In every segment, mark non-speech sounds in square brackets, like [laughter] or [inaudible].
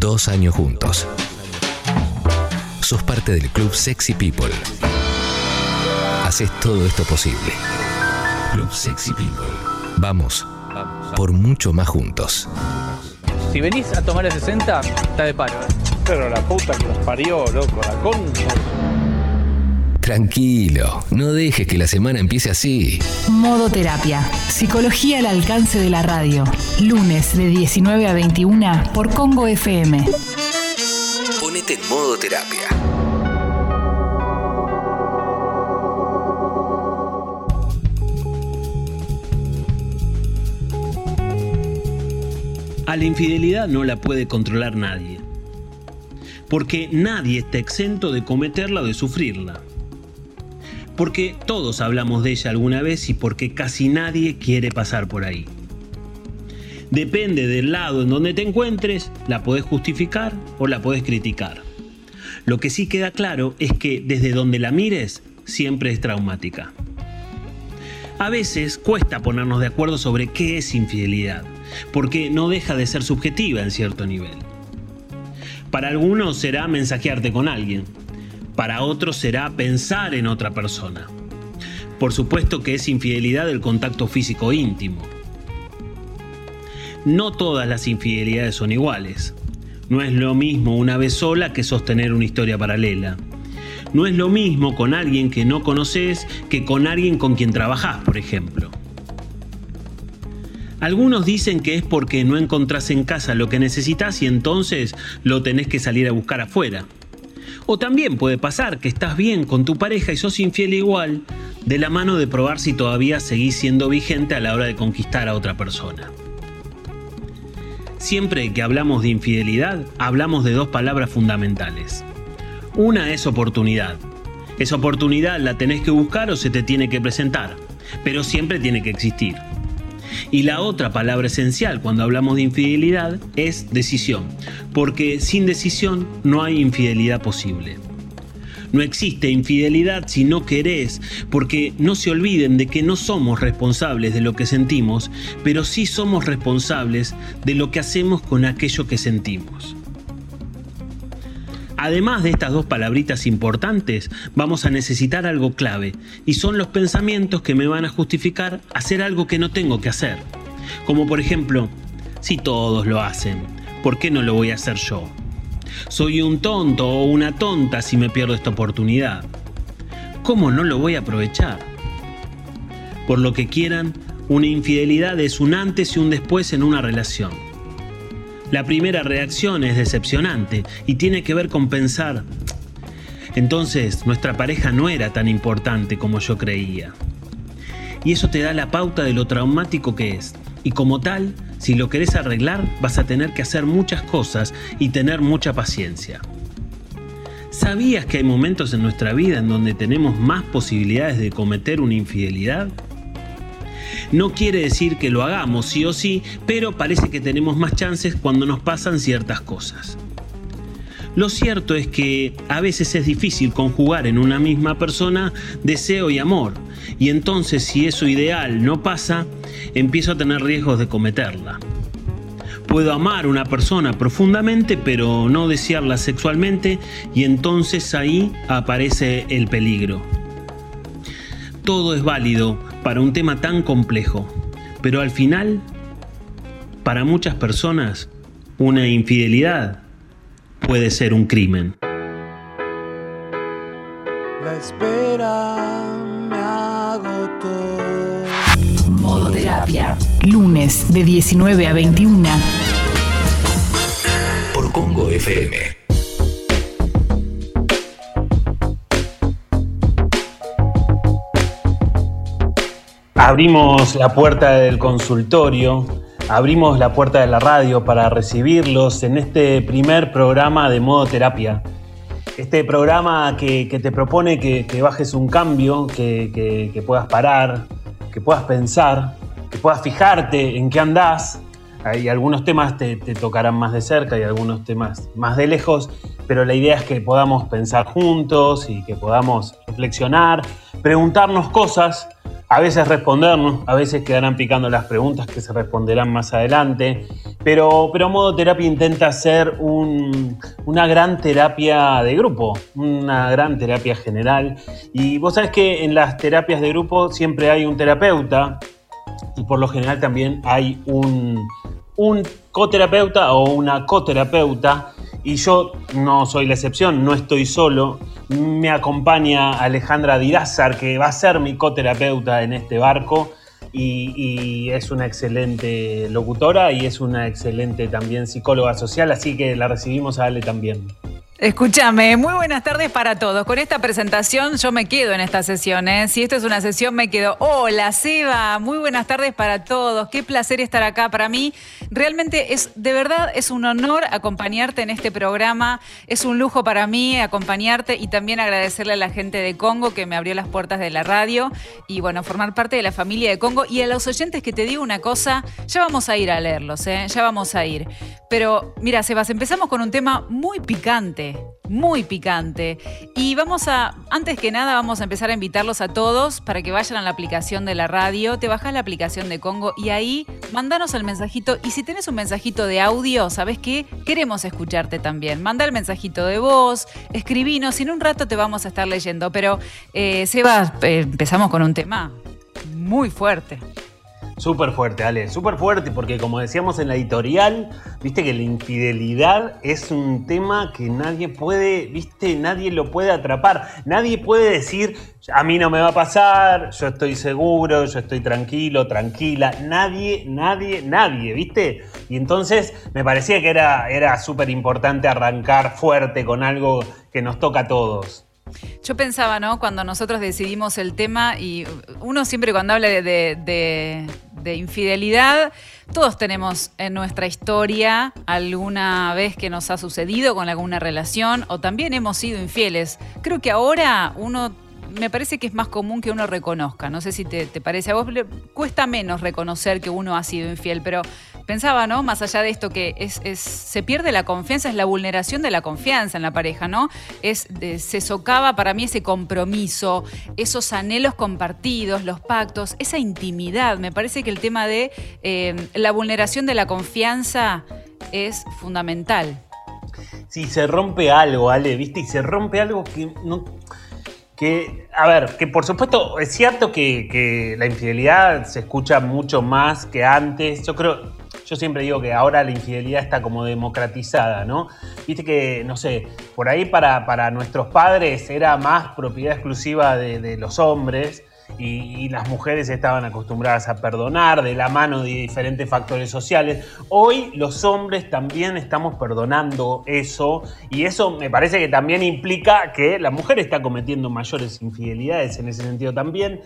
Dos años juntos. Sos parte del club Sexy People. Haces todo esto posible. Club Sexy People. Vamos por mucho más juntos. Si venís a tomar el 60, está de paro. Pero la puta que nos parió, loco, la concha. Tranquilo, no dejes que la semana empiece así. Modo Terapia. Psicología al alcance de la radio. Lunes de 19 a 21 por Congo FM. Ponete en modo terapia. A la infidelidad no la puede controlar nadie. Porque nadie está exento de cometerla o de sufrirla. Porque todos hablamos de ella alguna vez y porque casi nadie quiere pasar por ahí. Depende del lado en donde te encuentres, la podés justificar o la podés criticar. Lo que sí queda claro es que desde donde la mires, siempre es traumática. A veces cuesta ponernos de acuerdo sobre qué es infidelidad, porque no deja de ser subjetiva en cierto nivel. Para algunos será mensajearte con alguien, para otros será pensar en otra persona. Por supuesto que es infidelidad el contacto físico íntimo. No todas las infidelidades son iguales. No es lo mismo una vez sola que sostener una historia paralela. No es lo mismo con alguien que no conoces que con alguien con quien trabajás, por ejemplo. Algunos dicen que es porque no encontrás en casa lo que necesitas y entonces lo tenés que salir a buscar afuera. O también puede pasar que estás bien con tu pareja y sos infiel igual, de la mano de probar si todavía seguís siendo vigente a la hora de conquistar a otra persona. Siempre que hablamos de infidelidad, hablamos de dos palabras fundamentales. Una es oportunidad. Esa oportunidad la tenés que buscar o se te tiene que presentar, pero siempre tiene que existir. Y la otra palabra esencial cuando hablamos de infidelidad es decisión, porque sin decisión no hay infidelidad posible. No existe infidelidad si no querés, porque no se olviden de que no somos responsables de lo que sentimos, pero sí somos responsables de lo que hacemos con aquello que sentimos. Además de estas dos palabritas importantes, vamos a necesitar algo clave, y son los pensamientos que me van a justificar hacer algo que no tengo que hacer. Como por ejemplo, si todos lo hacen, ¿por qué no lo voy a hacer yo? Soy un tonto o una tonta si me pierdo esta oportunidad. ¿Cómo no lo voy a aprovechar? Por lo que quieran, una infidelidad es un antes y un después en una relación. La primera reacción es decepcionante y tiene que ver con pensar, entonces nuestra pareja no era tan importante como yo creía. Y eso te da la pauta de lo traumático que es. Y como tal, si lo querés arreglar, vas a tener que hacer muchas cosas y tener mucha paciencia. ¿Sabías que hay momentos en nuestra vida en donde tenemos más posibilidades de cometer una infidelidad? No quiere decir que lo hagamos sí o sí, pero parece que tenemos más chances cuando nos pasan ciertas cosas. Lo cierto es que a veces es difícil conjugar en una misma persona deseo y amor, y entonces si eso ideal no pasa, empiezo a tener riesgos de cometerla. Puedo amar a una persona profundamente pero no desearla sexualmente y entonces ahí aparece el peligro. Todo es válido para un tema tan complejo, pero al final, para muchas personas, una infidelidad puede ser un crimen. La espera me agotó. Modo Terapia. Lunes de 19 a 21 Por Congo FM. Abrimos la puerta del consultorio, abrimos la puerta de la radio para recibirlos en este primer programa de modo terapia. Este programa que, te propone que, que, bajes un cambio, que, que, puedas parar, que puedas pensar, que puedas fijarte en qué andás. Hay algunos temas te, te tocarán más de cerca y algunos temas más de lejos, pero la idea es que podamos pensar juntos y que podamos reflexionar, preguntarnos cosas a veces respondernos, a veces quedarán picando las preguntas que se responderán más adelante, pero, pero Modo Terapia intenta ser una gran terapia de grupo, una gran terapia general. Y vos sabés que en las terapias de grupo siempre hay un terapeuta y por lo general también hay un, un coterapeuta o una coterapeuta y yo no soy la excepción, no estoy solo. Me acompaña Alejandra Dirázar, que va a ser mi coterapeuta en este barco. Y, y, es una excelente locutora y es una excelente también psicóloga social, así que la recibimos a Ale también. Escúchame, muy buenas tardes para todos. Con esta presentación yo me quedo en esta sesión. ¿eh? Si esto es una sesión, me quedo. Hola, Seba. Muy buenas tardes para todos. Qué placer estar acá. Para mí, realmente es, de verdad, es un honor acompañarte en este programa. Es un lujo para mí acompañarte y también agradecerle a la gente de Congo que me abrió las puertas de la radio y, bueno, formar parte de la familia de Congo. Y a los oyentes que te digo una cosa, ya vamos a ir a leerlos, ¿eh? Ya vamos a ir. Pero, mira, Sebas, empezamos con un tema muy picante muy picante. Y vamos a, antes que nada, vamos a empezar a invitarlos a todos para que vayan a la aplicación de la radio. Te bajas la aplicación de Congo y ahí mandanos el mensajito. Y si tenés un mensajito de audio, ¿sabes qué? Queremos escucharte también. Manda el mensajito de voz, escribinos y en un rato te vamos a estar leyendo. Pero, eh, Seba, eh, empezamos con un tema muy fuerte. Súper fuerte, Ale, súper fuerte, porque como decíamos en la editorial, viste que la infidelidad es un tema que nadie puede, viste, nadie lo puede atrapar. Nadie puede decir, a mí no me va a pasar, yo estoy seguro, yo estoy tranquilo, tranquila. Nadie, nadie, nadie, viste. Y entonces me parecía que era, era súper importante arrancar fuerte con algo que nos toca a todos. Yo pensaba, ¿no? Cuando nosotros decidimos el tema, y uno siempre cuando habla de, de infidelidad, todos tenemos en nuestra historia alguna vez que nos ha sucedido con alguna relación o también hemos sido infieles. Creo que ahora uno me parece que es más común que uno reconozca. No sé si te, parece. A vos cuesta menos reconocer que uno ha sido infiel, pero pensaba, ¿no? Más allá de esto que es, se pierde la confianza, es la vulneración de la confianza en la pareja, ¿no? Es, se socava para mí ese compromiso, esos anhelos compartidos, los pactos, esa intimidad. Me parece que el tema de eh, la vulneración de la confianza es fundamental. Si se rompe algo, Ale, ¿viste? Y se rompe algo que no que, a ver, que por supuesto es cierto que, la infidelidad se escucha mucho más que antes. Yo creo, yo siempre digo que ahora la infidelidad está como democratizada, ¿no? Viste que, no sé, por ahí para, nuestros padres era más propiedad exclusiva de los hombres y, las mujeres estaban acostumbradas a perdonar de la mano de diferentes factores sociales. Hoy los hombres también estamos perdonando eso y eso me parece que también implica que la mujer está cometiendo mayores infidelidades en ese sentido también.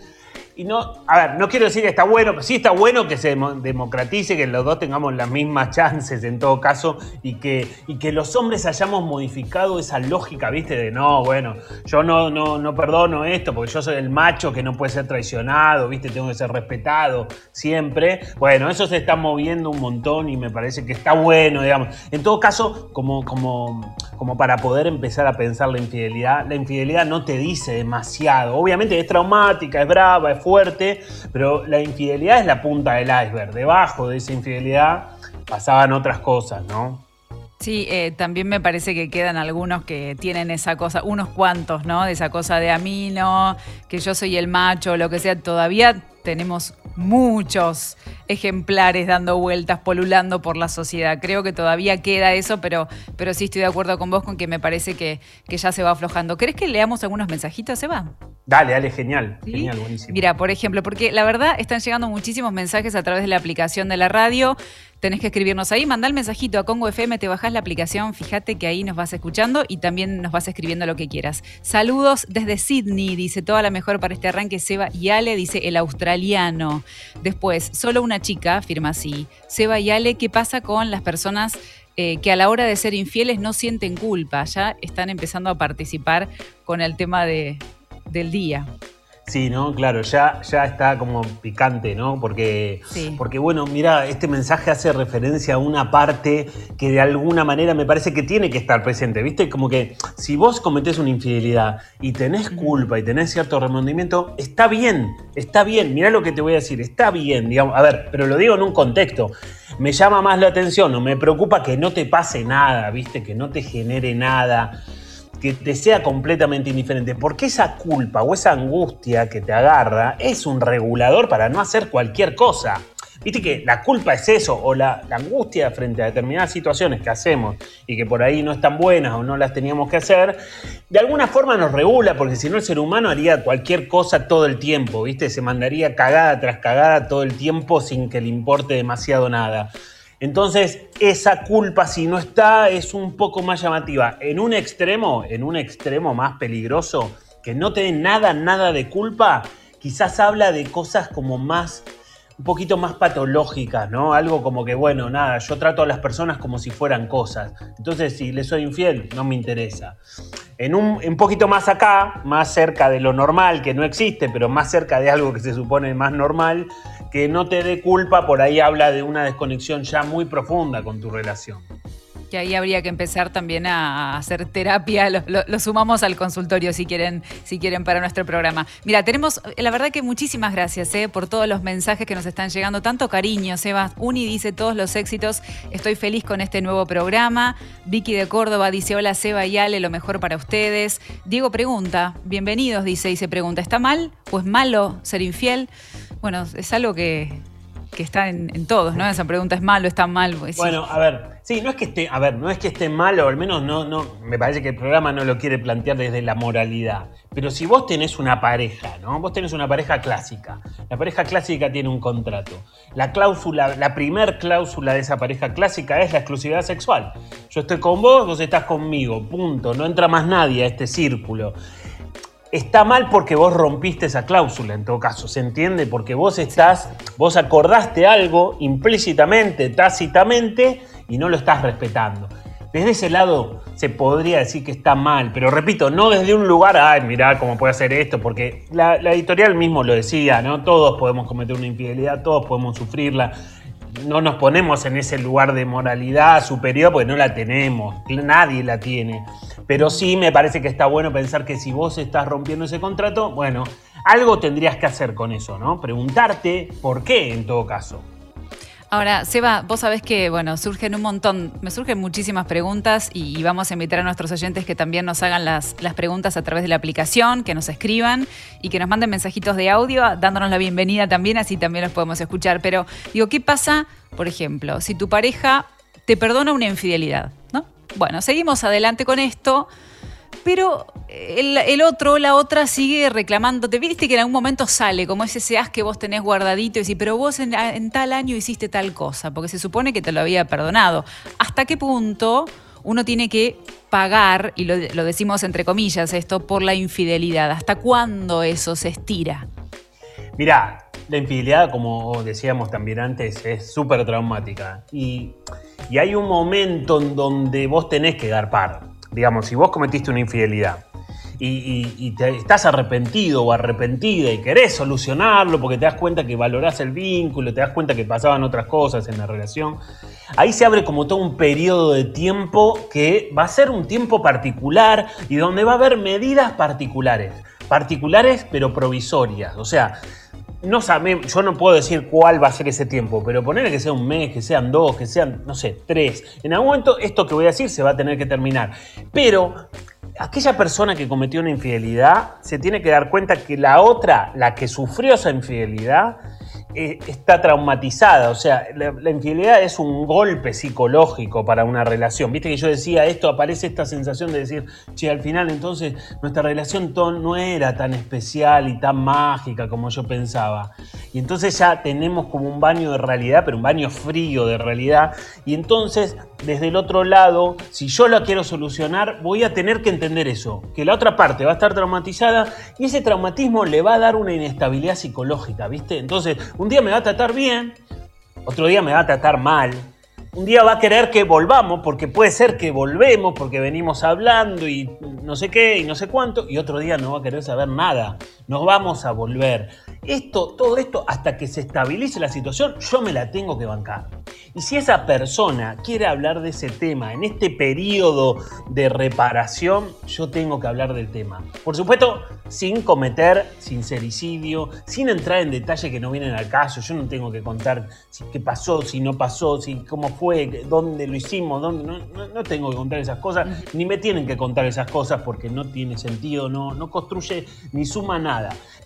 Y no, a ver, no quiero decir que está bueno, pero sí está bueno que se democratice, que los dos tengamos las mismas chances en todo caso y que, y que los hombres hayamos modificado esa lógica, ¿viste? De no, bueno, yo no, no, no perdono esto porque yo soy el macho que no puede ser traicionado, ¿viste? Tengo que ser respetado siempre. Bueno, eso se está moviendo un montón y me parece que está bueno, digamos. En todo caso, como, como, como para poder empezar a pensar la infidelidad, la infidelidad no te dice demasiado. Obviamente es traumática, es brava, es fuerte, pero la infidelidad es la punta del iceberg. Debajo de esa infidelidad pasaban otras cosas, ¿no? Sí, eh, también me parece que quedan algunos que tienen esa cosa, unos cuantos, ¿no? De esa cosa de a mí no, que yo soy el macho, lo que sea. Todavía tenemos muchos ejemplares dando vueltas, polulando por la sociedad. Creo que todavía queda eso, pero, pero sí estoy de acuerdo con vos con que me parece que, que ya se va aflojando. ¿Crees que leamos algunos mensajitos, Eva? Dale, dale, genial, genial, buenísimo. Mira, por ejemplo, porque la verdad están llegando muchísimos mensajes a través de la aplicación de la radio. Tenés que escribirnos ahí, mandá el mensajito a Congo FM, te bajás la aplicación, fíjate que ahí nos vas escuchando y también nos vas escribiendo lo que quieras. Saludos desde Sydney, dice toda la mejor para este arranque, Seba y Ale, dice el australiano. Después, solo una chica, firma así. Seba y Ale, ¿qué pasa con las personas eh, que a la hora de ser infieles no sienten culpa? Ya están empezando a participar con el tema de, del día. Sí, ¿no? Claro, ya, ya está como picante, ¿no? Porque, Sí. porque, bueno, mira, este mensaje hace referencia a una parte que de alguna manera me parece que tiene que estar presente, ¿viste? Como que si vos cometés una infidelidad y tenés culpa y tenés cierto remordimiento, está bien, está bien, mirá lo que te voy a decir, está bien, digamos, a ver, pero lo digo en un contexto. Me llama más la atención o me preocupa que no te pase nada, ¿viste? Que no te genere nada que te sea completamente indiferente, porque esa culpa o esa angustia que te agarra es un regulador para no hacer cualquier cosa. Viste que la culpa es eso, o la, la angustia frente a determinadas situaciones que hacemos y que por ahí no están buenas o no las teníamos que hacer, de alguna forma nos regula, porque si no el ser humano haría cualquier cosa todo el tiempo, ¿viste? Se mandaría cagada tras cagada todo el tiempo sin que le importe demasiado nada. Entonces, esa culpa, si no está, es un poco más llamativa. En un extremo, en un extremo más peligroso, que no te dé nada, nada de culpa, quizás habla de cosas como más, un poquito más patológicas, ¿no? Algo como que, bueno, nada, yo trato a las personas como si fueran cosas. Entonces, si le soy infiel, no me interesa. En un, un poquito más acá, más cerca de lo normal, que no existe, pero más cerca de algo que se supone más normal, que no te dé culpa, por ahí habla de una desconexión ya muy profunda con tu relación. Que ahí habría que empezar también a hacer terapia. Lo, lo- sumamos al consultorio si quieren, si quieren para nuestro programa. Mira, tenemos, la verdad que muchísimas gracias eh, por todos los mensajes que nos están llegando. Tanto cariño, Seba. Uni dice todos los éxitos. Estoy feliz con este nuevo programa. Vicky de Córdoba dice: Hola, Seba y Ale, lo mejor para ustedes. Diego pregunta: Bienvenidos, dice, y se pregunta: ¿Está mal o es malo ser infiel? Bueno, es algo que, que está en, todos, ¿no? Esa pregunta es malo, está mal. pues. Bueno, a ver, sí, no es que esté, a ver, no es que esté mal, o al menos no, no, me parece que el programa no lo quiere plantear desde la moralidad. Pero si vos tenés una pareja, ¿no? Vos tenés una pareja clásica. La pareja clásica tiene un contrato. La cláusula, la primer cláusula de esa pareja clásica es la exclusividad sexual. Yo estoy con vos, vos estás conmigo, punto. No entra más nadie a este círculo. Está mal porque vos rompiste esa cláusula, en todo caso, ¿se entiende? Porque vos estás, vos acordaste algo implícitamente, tácitamente, y no lo estás respetando. Desde ese lado se podría decir que está mal, pero repito, no desde un lugar, ay, mirá cómo puede hacer esto, porque la, la editorial mismo lo decía, ¿no? Todos podemos cometer una infidelidad, todos podemos sufrirla. No nos ponemos en ese lugar de moralidad superior porque no la tenemos, nadie la tiene. Pero sí me parece que está bueno pensar que si vos estás rompiendo ese contrato, bueno, algo tendrías que hacer con eso, ¿no? Preguntarte por qué en todo caso. Ahora, Seba, vos sabés que, bueno, surgen un montón, me surgen muchísimas preguntas y, vamos a invitar a nuestros oyentes que también nos hagan las, las preguntas a través de la aplicación, que nos escriban y que nos manden mensajitos de audio dándonos la bienvenida también, así también los podemos escuchar. Pero digo, ¿qué pasa, por ejemplo, si tu pareja te perdona una infidelidad, ¿no? Bueno, seguimos adelante con esto. Pero el, el otro, la otra sigue reclamándote. Viste que en algún momento sale como ese seas que vos tenés guardadito y decís, pero vos en, tal año hiciste tal cosa, porque se supone que te lo había perdonado. ¿Hasta qué punto uno tiene que pagar, y lo, decimos entre comillas esto, por la infidelidad? ¿Hasta cuándo eso se estira? Mirá, la infidelidad, como decíamos también antes, es súper traumática. Y, y hay un momento en donde vos tenés que dar par. Digamos, si vos cometiste una infidelidad y, te estás arrepentido o arrepentida y querés solucionarlo porque te das cuenta que valorás el vínculo, te das cuenta que pasaban otras cosas en la relación, ahí se abre como todo un periodo de tiempo que va a ser un tiempo particular y donde va a haber medidas particulares. Particulares pero provisorias. O sea, no sabe, yo no puedo decir cuál va a ser ese tiempo, pero ponerle que sea un mes, que sean dos, que sean, no sé, tres. En algún momento esto que voy a decir se va a tener que terminar. Pero aquella persona que cometió una infidelidad se tiene que dar cuenta que la otra, la que sufrió esa infidelidad, eh, está traumatizada. O sea, la, infidelidad es un golpe psicológico para una relación. Viste que yo decía esto, aparece esta sensación de decir, che, al final entonces nuestra relación no era tan especial y tan mágica como yo pensaba. Y entonces ya tenemos como un baño de realidad, pero un baño frío de realidad. Y entonces, desde el otro lado, si yo la quiero solucionar, voy a tener que entender eso, que la otra parte va a estar traumatizada y ese traumatismo le va a dar una inestabilidad psicológica, ¿viste? Entonces, un día me va a tratar bien, otro día me va a tratar mal. Un día va a querer que volvamos, porque puede ser que volvemos, porque venimos hablando y no sé qué y no sé cuánto, y otro día no va a querer saber nada. Nos vamos a volver. Esto, todo esto, hasta que se estabilice la situación, yo me la tengo que bancar. Y si esa persona quiere hablar de ese tema en este periodo de reparación, yo tengo que hablar del tema. Por supuesto, sin cometer sincericidio, sin entrar en detalles que no vienen al caso. Yo no tengo que contar si, qué pasó, si no pasó, si cómo fue, dónde lo hicimos, dónde. No, no, tengo que contar esas cosas, ni me tienen que contar esas cosas porque no tiene sentido, no, no construye ni suma nada.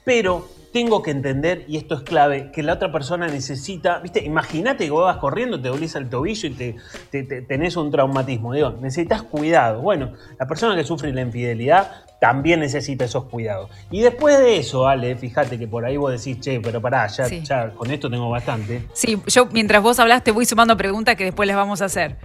Pero tengo que entender, y esto es clave, que la otra persona necesita, viste, imagínate que vos vas corriendo, te dolís al tobillo y te, tenés un traumatismo, digo, necesitas cuidado. Bueno, la persona que sufre la infidelidad también necesita esos cuidados. Y después de eso, Ale, fíjate que por ahí vos decís, che, pero pará, ya, ya con esto tengo bastante. Sí, yo mientras vos hablaste voy sumando preguntas que después les vamos a hacer.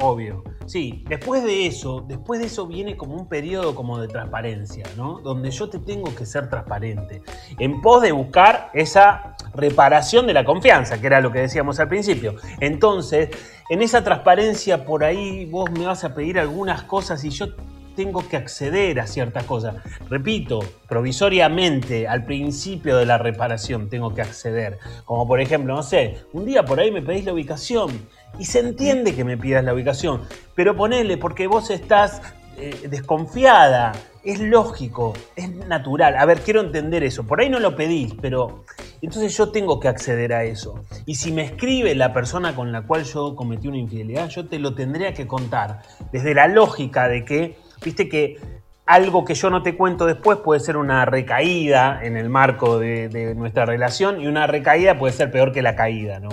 Obvio. Sí, después de eso, después de eso viene como un periodo como de transparencia, ¿no? Donde yo te tengo que ser transparente. En pos de buscar esa reparación de la confianza, que era lo que decíamos al principio. Entonces, en esa transparencia por ahí vos me vas a pedir algunas cosas y yo tengo que acceder a ciertas cosas. Repito, provisoriamente, al principio de la reparación tengo que acceder. Como por ejemplo, no sé, un día por ahí me pedís la ubicación y se entiende que me pidas la ubicación, pero ponele porque vos estás eh, desconfiada. Es lógico, es natural. A ver, quiero entender eso. Por ahí no lo pedís, pero entonces yo tengo que acceder a eso. Y si me escribe la persona con la cual yo cometí una infidelidad, yo te lo tendría que contar. Desde la lógica de que, viste que algo que yo no te cuento después puede ser una recaída en el marco de, nuestra relación y una recaída puede ser peor que la caída, ¿no?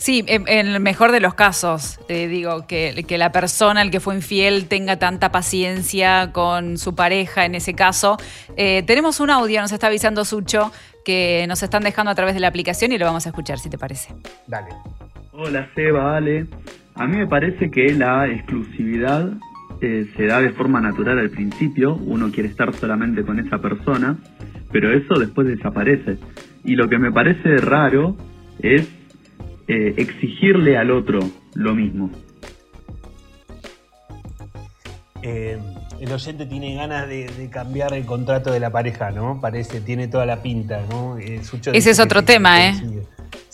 Sí, en, el mejor de los casos, te digo, que, que, la persona, el que fue infiel, tenga tanta paciencia con su pareja en ese caso. Eh, tenemos un audio, nos está avisando Sucho, que nos están dejando a través de la aplicación y lo vamos a escuchar, si te parece. Dale. Hola, Seba, Ale. A mí me parece que la exclusividad eh, se da de forma natural al principio, uno quiere estar solamente con esa persona, pero eso después desaparece. Y lo que me parece raro es eh, exigirle al otro lo mismo. Eh, el oyente tiene ganas de, cambiar el contrato de la pareja, ¿no? Parece, tiene toda la pinta, ¿no? Eh, ese es otro tema, ¿eh?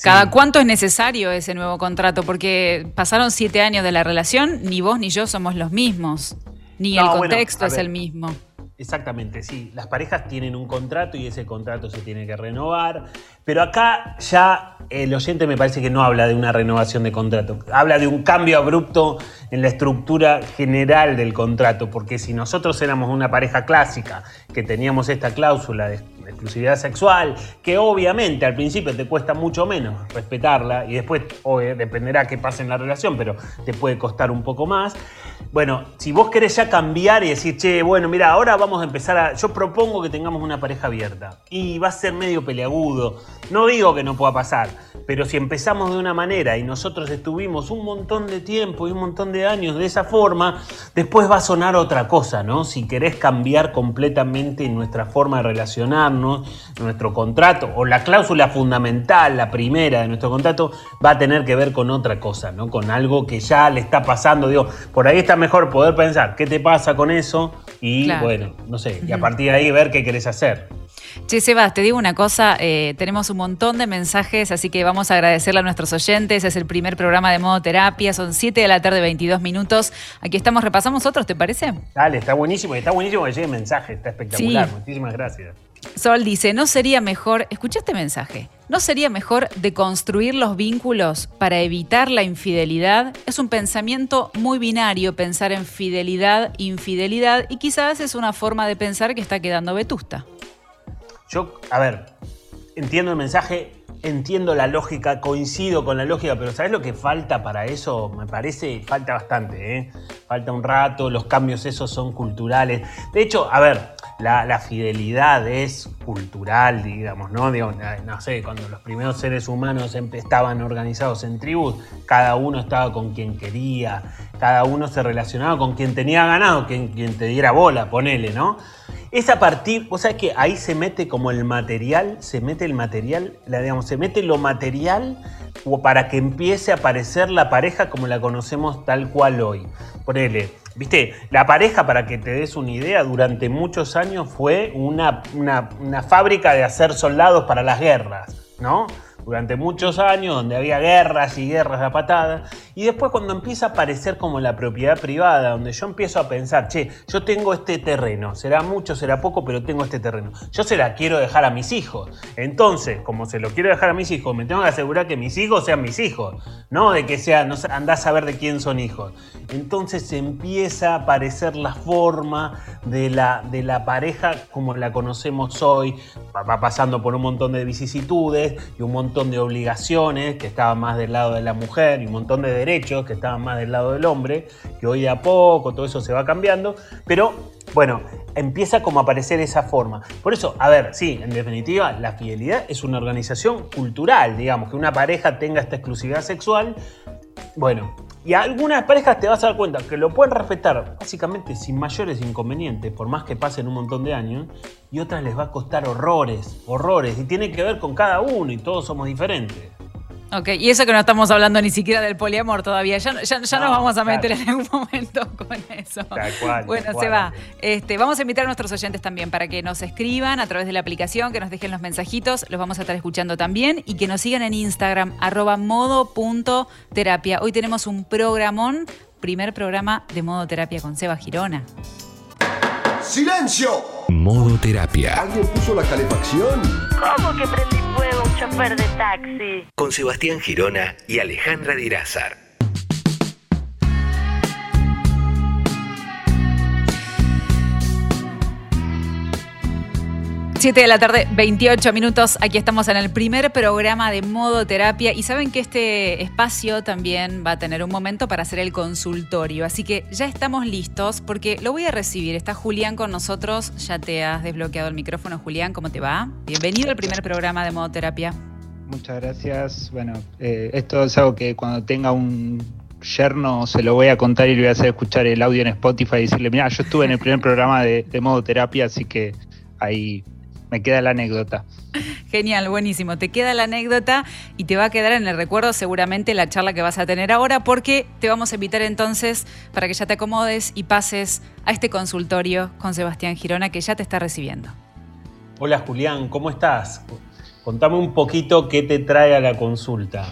¿Cada cuánto es necesario ese nuevo contrato? Porque pasaron siete años de la relación, ni vos ni yo somos los mismos, ni el contexto es el mismo. Exactamente, sí. Las parejas tienen un contrato y ese contrato se tiene que renovar. Pero acá ya el oyente me parece que no habla de una renovación de contrato. Habla de un cambio abrupto en la estructura general del contrato. Porque si nosotros éramos una pareja clásica que teníamos esta cláusula de exclusividad sexual, que obviamente al principio te cuesta mucho menos respetarla y después dependerá qué pase en la relación, pero te puede costar un poco más. Bueno, si vos querés ya cambiar y decir, che, bueno, mira, ahora vamos a empezar a. Yo propongo que tengamos una pareja abierta. Y va a ser medio peleagudo. No digo que no pueda pasar, pero si empezamos de una manera y nosotros estuvimos un montón de tiempo y un montón de años de esa forma, después va a sonar otra cosa, ¿no? Si querés cambiar completamente nuestra forma de relacionarnos, nuestro contrato, o la cláusula fundamental, la primera de nuestro contrato, va a tener que ver con otra cosa, ¿no? Con algo que ya le está pasando. Digo, por ahí está mejor poder pensar qué te pasa con eso y, bueno, no sé, y a partir de ahí ver qué querés hacer. Che, Sebas, te digo una cosa, eh, tenemos un montón de mensajes, así que vamos a agradecerle a nuestros oyentes. Es el primer programa de modo terapia, son 7 de la tarde, 22 minutos. Aquí estamos, repasamos otros, ¿te parece? Dale, está buenísimo, está buenísimo que llegue mensaje, está espectacular. Muchísimas gracias. Sol dice, ¿no sería mejor, escucha este mensaje, ¿no sería mejor deconstruir los vínculos para evitar la infidelidad? Es un pensamiento muy binario pensar en fidelidad, infidelidad, y quizás es una forma de pensar que está quedando vetusta. Yo, a ver, entiendo el mensaje, entiendo la lógica, coincido con la lógica, pero ¿sabes lo que falta para eso? Me parece, falta bastante, ¿eh? Falta un rato, los cambios esos son culturales. De hecho, a ver, la, fidelidad es cultural, digamos, ¿no? no sé, cuando los primeros seres humanos estaban organizados en tribus, cada uno estaba con quien quería, cada uno se relacionaba con quien tenía ganado, quien, quien te diera bola, ponele, ¿no? Es a partir, vos sabés que ahí se mete como el material, se mete el material, la, digamos, se mete lo material para que empiece a aparecer la pareja como la conocemos tal cual hoy. Ponele, viste, la pareja, para que te des una idea, durante muchos años fue una, una, una fábrica de hacer soldados para las guerras, ¿no? durante muchos años, donde había guerras y guerras a patada, y después cuando empieza a aparecer como la propiedad privada, donde yo empiezo a pensar, che, yo tengo este terreno, será mucho, será poco, pero tengo este terreno, yo se la quiero dejar a mis hijos, entonces, como se lo quiero dejar a mis hijos, me tengo que asegurar que mis hijos sean mis hijos, no de que sea, no andás a saber de quién son hijos. Entonces empieza a aparecer la forma de la, de la pareja como la conocemos hoy, va pasando por un montón de vicisitudes y un montón de obligaciones que estaban más del lado de la mujer y un montón de derechos que estaban más del lado del hombre, que hoy a poco todo eso se va cambiando, pero bueno, empieza como a aparecer esa forma. Por eso, a ver, sí, en definitiva, la fidelidad es una organización cultural, digamos, que una pareja tenga esta exclusividad sexual. Bueno, y a algunas parejas te vas a dar cuenta que lo pueden respetar básicamente sin mayores inconvenientes, por más que pasen un montón de años, y otras les va a costar horrores, horrores, y tiene que ver con cada uno y todos somos diferentes. Ok, y eso que no estamos hablando ni siquiera del poliamor todavía, ya, ya, nos vamos a meter en algún [laughs] momento con eso. Tal cual, bueno, se va. Este, vamos a invitar a nuestros oyentes también para que nos escriban a través de la aplicación, que nos dejen los mensajitos, los vamos a estar escuchando también y que nos sigan en Instagram, arroba modo.terapia. Hoy tenemos un programón, primer programa de modo terapia con Seba Girona. ¡Silencio! Modo terapia. ¿Alguien puso la calefacción? ¿Cómo que prendí un chofer de taxi? Con Sebastián Girona y Alejandra Dirázar. 7 de la tarde, 28 minutos. Aquí estamos en el primer programa de modo terapia y saben que este espacio también va a tener un momento para hacer el consultorio. Así que ya estamos listos porque lo voy a recibir. Está Julián con nosotros. Ya te has desbloqueado el micrófono, Julián. ¿Cómo te va? Bienvenido al primer programa de modo terapia. Muchas gracias. Bueno, eh, esto es algo que cuando tenga un yerno se lo voy a contar y le voy a hacer escuchar el audio en Spotify y decirle, mira, yo estuve en el primer programa de, de modo terapia, así que ahí me queda la anécdota. Genial, buenísimo. Te queda la anécdota y te va a quedar en el recuerdo seguramente la charla que vas a tener ahora porque te vamos a invitar entonces para que ya te acomodes y pases a este consultorio con Sebastián Girona que ya te está recibiendo. Hola Julián, ¿cómo estás? Contame un poquito qué te trae a la consulta.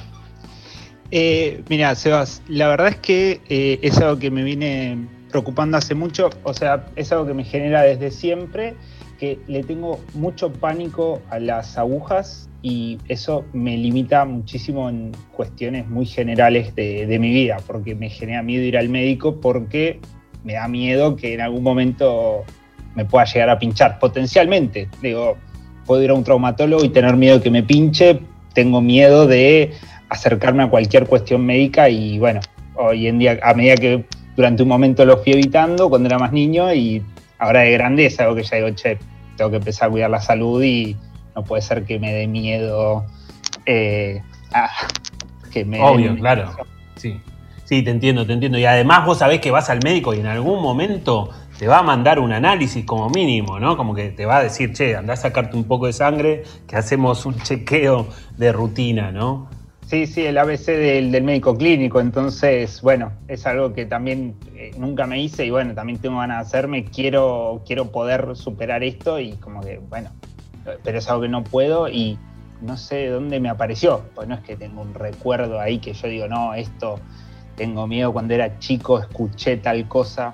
Eh, mira, Sebas, la verdad es que eh, es algo que me viene preocupando hace mucho, o sea, es algo que me genera desde siempre le tengo mucho pánico a las agujas y eso me limita muchísimo en cuestiones muy generales de, mi vida, porque me genera miedo ir al médico porque me da miedo que en algún momento me pueda llegar a pinchar, potencialmente. Digo, puedo ir a un traumatólogo y tener miedo que me pinche, tengo miedo de acercarme a cualquier cuestión médica y bueno, hoy en día, a medida que durante un momento lo fui evitando cuando era más niño y ahora de grandeza, algo que ya digo, che, tengo que empezar a cuidar la salud y no puede ser que me dé miedo. Eh, que me Obvio, claro. Sí. sí, te entiendo, te entiendo. Y además vos sabés que vas al médico y en algún momento te va a mandar un análisis como mínimo, ¿no? Como que te va a decir, che, andá a sacarte un poco de sangre, que hacemos un chequeo de rutina, ¿no? Sí, sí, el ABC del, médico clínico, entonces, bueno, es algo que también eh, nunca me hice y bueno, también tengo ganas de hacerme, quiero, quiero poder superar esto y como que, bueno, pero es algo que no puedo y no sé de dónde me apareció, pues no es que tengo un recuerdo ahí que yo digo, no, esto, tengo miedo. Cuando era chico, escuché tal cosa,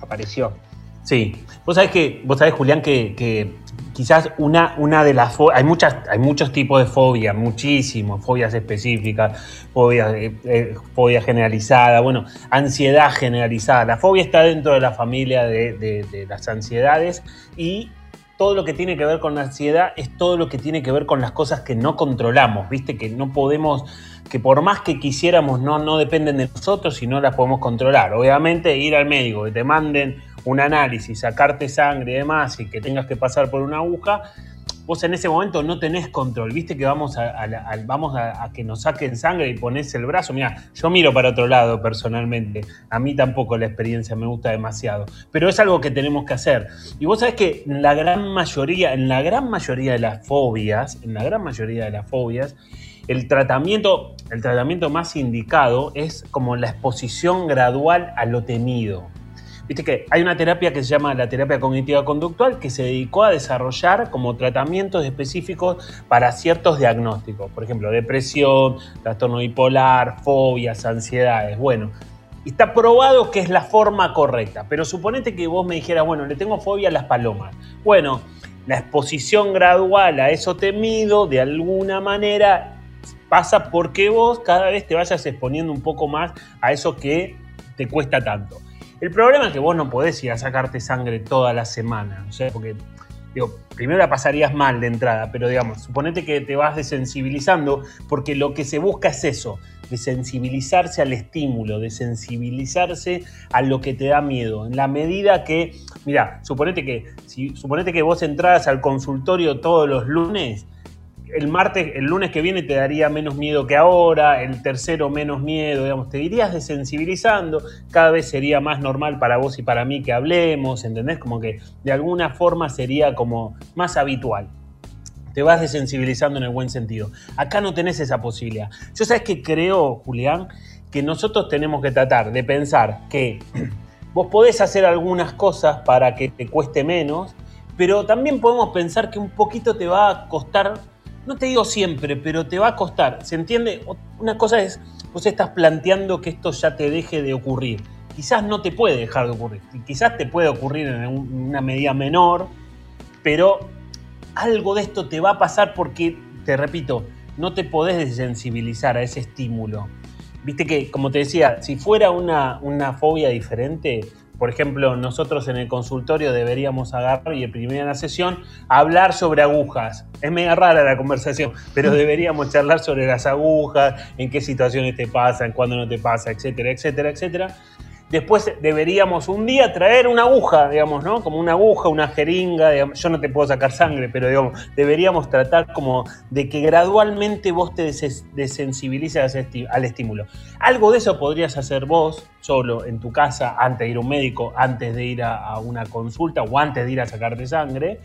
apareció. Sí, vos sabés que, vos sabés, Julián, que quizás una, una de las hay hay muchos tipos de fobia muchísimos fobias específicas fobia, eh, eh, fobia generalizada bueno ansiedad generalizada la fobia está dentro de la familia de, de, las ansiedades y todo lo que tiene que ver con la ansiedad es todo lo que tiene que ver con las cosas que no controlamos, ¿viste? Que no podemos, que por más que quisiéramos, no, no dependen de nosotros y no las podemos controlar. Obviamente, ir al médico, que te manden un análisis, sacarte sangre y demás, y que tengas que pasar por una aguja, vos en ese momento no tenés control. Viste que vamos a, que nos saquen sangre y pones el brazo. Mira, yo miro para otro lado personalmente. A mí tampoco la experiencia me gusta demasiado. Pero es algo que tenemos que hacer. Y vos sabés que en la gran mayoría, en la gran mayoría de las fobias, en la gran mayoría de las fobias, el tratamiento, el tratamiento más indicado es como la exposición gradual a lo temido. Viste que hay una terapia que se llama la terapia cognitiva conductual que se dedicó a desarrollar como tratamientos específicos para ciertos diagnósticos. Por ejemplo, depresión, trastorno bipolar, fobias, ansiedades. Bueno, está probado que es la forma correcta. Pero suponete que vos me dijeras, bueno, le tengo fobia a las palomas. Bueno, la exposición gradual a eso temido, de alguna manera, pasa porque vos cada vez te vayas exponiendo un poco más a eso que te cuesta tanto. El problema es que vos no podés ir a sacarte sangre toda la semana, o sea, porque digo, primero la pasarías mal de entrada, pero digamos, suponete que te vas desensibilizando, porque lo que se busca es eso, desensibilizarse al estímulo, desensibilizarse a lo que te da miedo. En la medida que, mira, suponete que, si, suponete que vos entraras al consultorio todos los lunes, el martes, el lunes que viene te daría menos miedo que ahora, el tercero menos miedo, digamos, te irías desensibilizando, cada vez sería más normal para vos y para mí que hablemos, ¿entendés? Como que de alguna forma sería como más habitual. Te vas desensibilizando en el buen sentido. Acá no tenés esa posibilidad. Yo sabes que creo, Julián, que nosotros tenemos que tratar de pensar que [clears throat] vos podés hacer algunas cosas para que te cueste menos, pero también podemos pensar que un poquito te va a costar no te digo siempre, pero te va a costar. ¿Se entiende? Una cosa es, vos estás planteando que esto ya te deje de ocurrir. Quizás no te puede dejar de ocurrir. Quizás te puede ocurrir en una medida menor, pero algo de esto te va a pasar porque, te repito, no te podés desensibilizar a ese estímulo. Viste que, como te decía, si fuera una, una fobia diferente, por ejemplo, nosotros en el consultorio deberíamos agarrar y en primera sesión hablar sobre agujas. Es media rara la conversación, pero [laughs] deberíamos charlar sobre las agujas, en qué situaciones te pasan, cuándo no te pasa, etcétera, etcétera, etcétera. Después deberíamos un día traer una aguja, digamos, ¿no? Como una aguja, una jeringa, yo no te puedo sacar sangre, pero digamos, deberíamos tratar como de que gradualmente vos te desensibilices al estímulo. Algo de eso podrías hacer vos solo en tu casa antes de ir a un médico, antes de ir a una consulta o antes de ir a sacarte sangre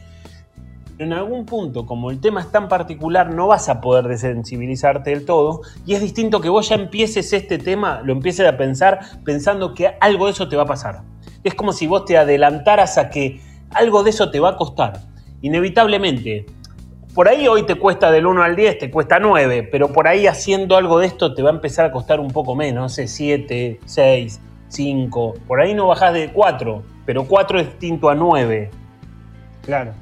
en algún punto, como el tema es tan particular, no vas a poder desensibilizarte del todo. Y es distinto que vos ya empieces este tema, lo empieces a pensar pensando que algo de eso te va a pasar. Es como si vos te adelantaras a que algo de eso te va a costar. Inevitablemente. Por ahí hoy te cuesta del 1 al 10, te cuesta 9, pero por ahí haciendo algo de esto te va a empezar a costar un poco menos, no sé, 7, 6, 5. Por ahí no bajás de 4, pero 4 es distinto a 9. Claro.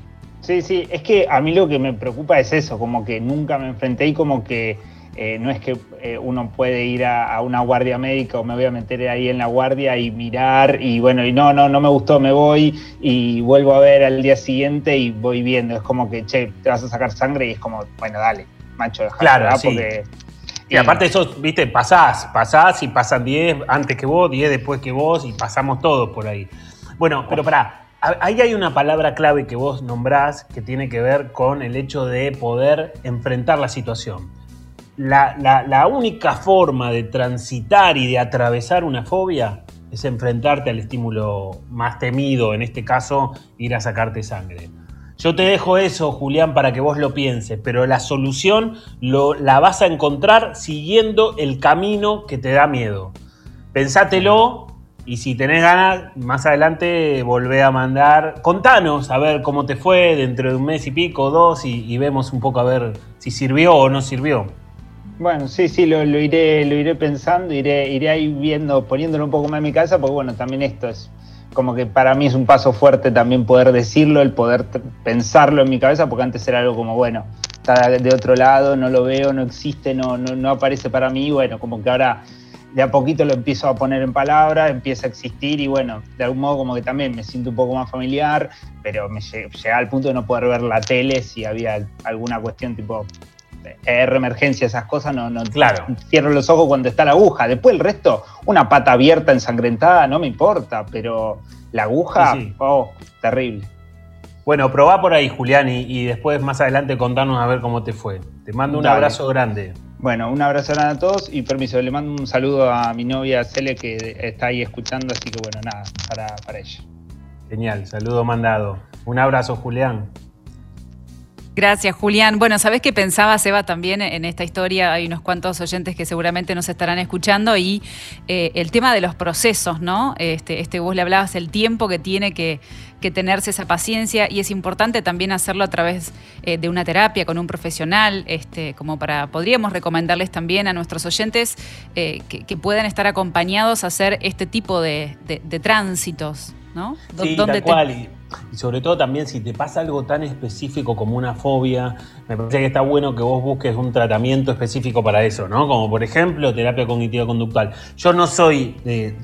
Sí, sí, es que a mí lo que me preocupa es eso, como que nunca me enfrenté y como que eh, no es que eh, uno puede ir a, una guardia médica o me voy a meter ahí en la guardia y mirar y bueno, y no, no, no me gustó, me voy y vuelvo a ver al día siguiente y voy viendo. Es como que, che, te vas a sacar sangre y es como, bueno, dale, macho, déjalo, claro, sí. y aparte eso, viste, pasás, pasás y pasan 10 antes que vos, 10 después que vos y pasamos todos por ahí. Bueno, pero pará, Ahí hay una palabra clave que vos nombrás que tiene que ver con el hecho de poder enfrentar la situación. La, única forma de transitar y de atravesar una fobia es enfrentarte al estímulo más temido, en este caso, ir a sacarte sangre. Yo te dejo eso, Julián, para que vos lo pienses, pero la solución la vas a encontrar siguiendo el camino que te da miedo. Pensátelo y si tenés ganas, más adelante volvé a mandar. Contanos a ver cómo te fue dentro de un mes y pico, dos, y, vemos un poco a ver si sirvió o no sirvió. Bueno, sí, sí, lo, iré, lo iré pensando, iré, iré ahí viendo, poniéndolo un poco más en mi casa, porque bueno, también esto es como que para mí es un paso fuerte también poder decirlo, el poder pensarlo en mi cabeza, porque antes era algo como, bueno, está de otro lado, no lo veo, no existe, no, no, no aparece para mí, bueno, como que ahora de a poquito lo empiezo a poner en palabras, empieza a existir y bueno, de algún modo como que también me siento un poco más familiar, pero me llega al punto de no poder ver la tele si había alguna cuestión tipo ER emergencia, esas cosas, no, no claro. cierro los ojos cuando está la aguja. Después el resto, una pata abierta, ensangrentada, no me importa, pero la aguja, oh, terrible. Bueno, probá por ahí, Julián, y, después más adelante contanos a ver cómo te fue. Te mando un abrazo grande. Bueno, un abrazo a todos y permiso, le mando un saludo a mi novia Cele que está ahí escuchando, así que bueno, nada, para, para ella. Genial, saludo mandado. Un abrazo, Julián. Gracias, Julián. Bueno, ¿sabés qué pensaba, Seba, también en esta historia? Hay unos cuantos oyentes que seguramente nos estarán escuchando y eh, el tema de los procesos, ¿no? Este, este, vos le hablabas el tiempo que tiene que, tenerse esa paciencia y es importante también hacerlo a través eh, de una terapia con un profesional, este, como para, podríamos recomendarles también a nuestros oyentes eh, que, puedan estar acompañados a hacer este tipo de, tránsitos, ¿no? Sí, tal cual. Y sobre todo también si te pasa algo tan específico como una fobia, me parece que está bueno que vos busques un tratamiento específico para eso, ¿no? Como por ejemplo terapia cognitiva conductual. Yo no soy,